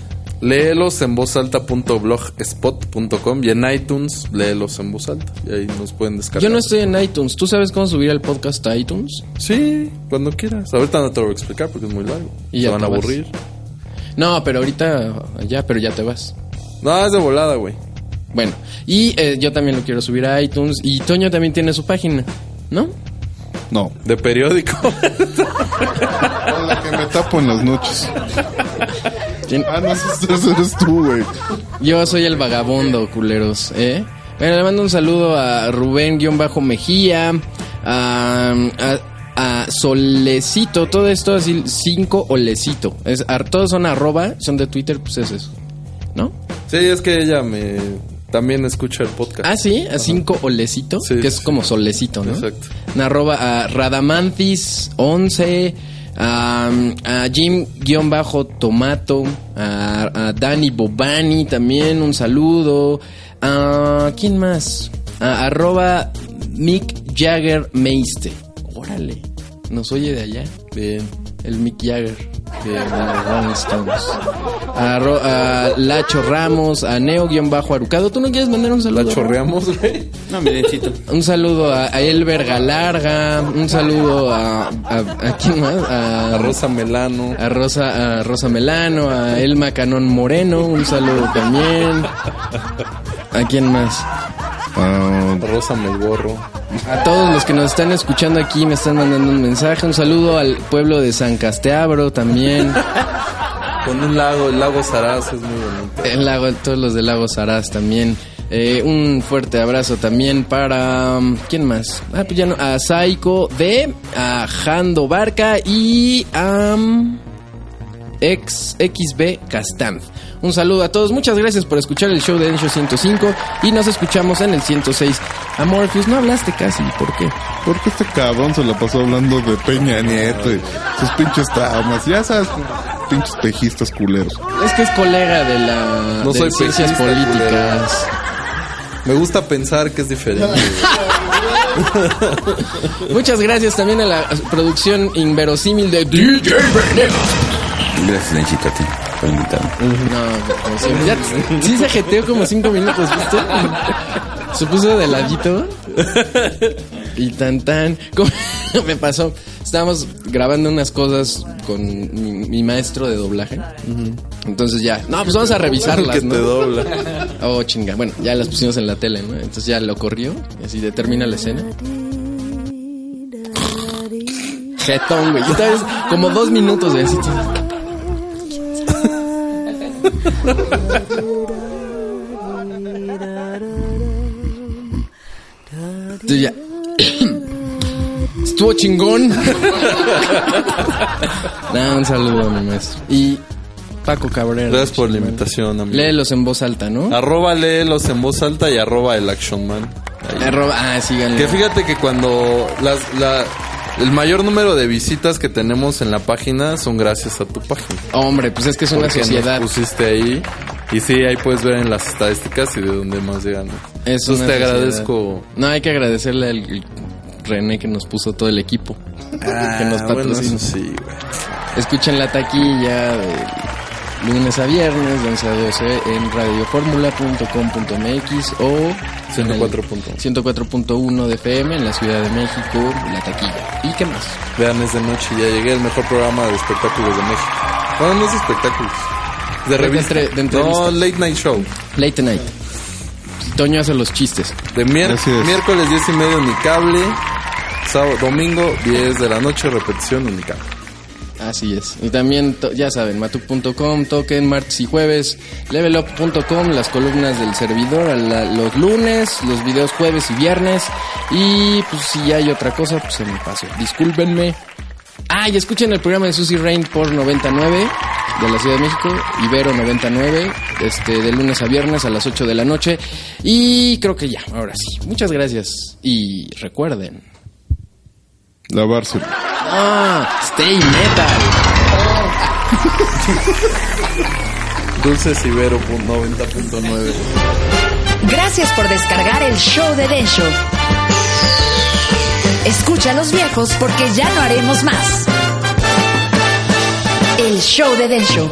Léelos en voz alta.blogspot.com y en iTunes léelos en voz alta. Y ahí nos pueden descargar. Yo no estoy en iTunes. ¿Tú sabes cómo subir el podcast a iTunes? Sí, cuando quieras. Ahorita no te lo voy a explicar porque es muy largo. Y Se ya van a vas. aburrir. No, pero ahorita ya, pero ya te vas. No, es de volada, güey. Bueno, y eh, yo también lo quiero subir a iTunes. Y Toño también tiene su página, ¿no? No. De periódico. Con la que me tapo en las noches. ¿Quién? Ah, no, ese ese eres tú, güey. Yo soy el vagabundo, culeros, ¿eh? Bueno, le mando un saludo a Rubén-Mejía, a, a, a Solecito, todo esto así, 5 Olecito. Es, todos son arroba, son de Twitter, pues es eso, ¿no? Sí, es que ella me también escucha el podcast. Ah, sí, a 5 Olecito, Sí, que es sí. como Solecito, ¿no? Exacto. En arroba a Radamantis11, a, a Jim-Tomato, a, a Dani Bobani también, un saludo. A, ¿Quién más? A, arroba Mick Jagger Meiste. Órale, nos oye de allá. El Mick Jagger de los Rolling Stones. A, Ro- a Lacho Ramos, a Neo-Arucado. ¿Tú no quieres mandar un saludo? La chorreamos, güey. No. Un saludo a, a Elber Galarga, un saludo a, a, ¿a quién más? A, A Rosa Melano. a Rosa, a Rosa Melano, a Elma Canón Moreno, un saludo también. ¿A quién más? Ah, A Rosa Melborro. A todos los que nos están escuchando aquí me están mandando un mensaje. Un saludo al pueblo de San Casteabro también. Con un lago, el lago Saraz es muy bonito. El lago, todos los del lago Saraz también. Eh, un fuerte abrazo también para. um, ¿Quién más? Ah, pues ya no. A Saiko de. A Jando Barca y a. um, ex XB Castanz. Un saludo a todos. Muchas gracias por escuchar el show de Ensho 105. Y nos escuchamos en el 106. Amorphis, no hablaste casi. ¿Por qué? Porque este cabrón se la pasó hablando de Peña Nieto y sus pinches traumas. Ya sabes, pinches pejistas culeros. Es que es colega de la. No de soy ciencias políticas. Me gusta pensar que es diferente. Muchas gracias también a la producción inverosímil de DJ Venegas. Gracias, Lenchito, a ti por invitarme. No, como siempre. Ya, sí se jeteó como cinco minutos, ¿viste? Se puso de ladito. Y tan tan. ¿Cómo me pasó? Estábamos grabando unas cosas con mi, mi maestro de doblaje. Entonces ya. No, pues vamos a revisarlas, que ¿no? te dobla. Oh, chinga. Bueno, ya las pusimos en la tele, ¿no? Entonces ya lo corrió. Y así determina la escena. Jetón, güey. Y otra vez, como dos minutos de así. Entonces ya. Estuvo chingón. Nah, un saludo a mi maestro. Y Paco Cabrera. Gracias por la invitación, amigo. Léelos en voz alta, ¿no? Arroba léelos en voz alta y arroba el Action Man. Ahí. Arroba- ah, síganle. Que fíjate que cuando las, la, el mayor número de visitas que tenemos en la página son gracias a tu página. Hombre, pues es que es una Porque nos sociedad. pusiste ahí. Y sí, ahí puedes ver en las estadísticas y de dónde más llegan. Es Entonces una te sociedad. agradezco. No, hay que agradecerle al René que nos puso todo el equipo. que nos Ah, bueno, patrocina. eso sí, güey. Escuchen la taquilla de lunes a viernes, de 11 a 12 en radioformula.com.mx o 104.1. 104.1 de FM en la Ciudad de México, la taquilla. ¿Y qué más? Vean, es de noche. Ya llegué al mejor programa de espectáculos de México. Bueno, no es de espectáculos. Es de De revista. entre- de entrevistas. no, Late Night Show. Late Night. Toño hace los chistes. De Así es. miércoles 10 y medio Unicable. Sábado, domingo 10 de la noche, repetición Unicable. Así es. Y también, ya saben, matuk.com, token, martes y jueves, levelup.com, las columnas del servidor a la- los lunes, los videos jueves y viernes. Y pues si hay otra cosa, pues se me pasó. Discúlpenme. Ah, y escuchen el programa de Susie Rain por 99 de la Ciudad de México, Ibero 99, este, de lunes a viernes a las 8 de la noche. Y creo que ya, ahora sí. Muchas gracias. Y recuerden. Lavarse. Ah, stay metal. Dulces Ibero pu- 90.9. Gracias por descargar el show de Densho. Escucha a los viejos porque ya no haremos más. El show de Densho.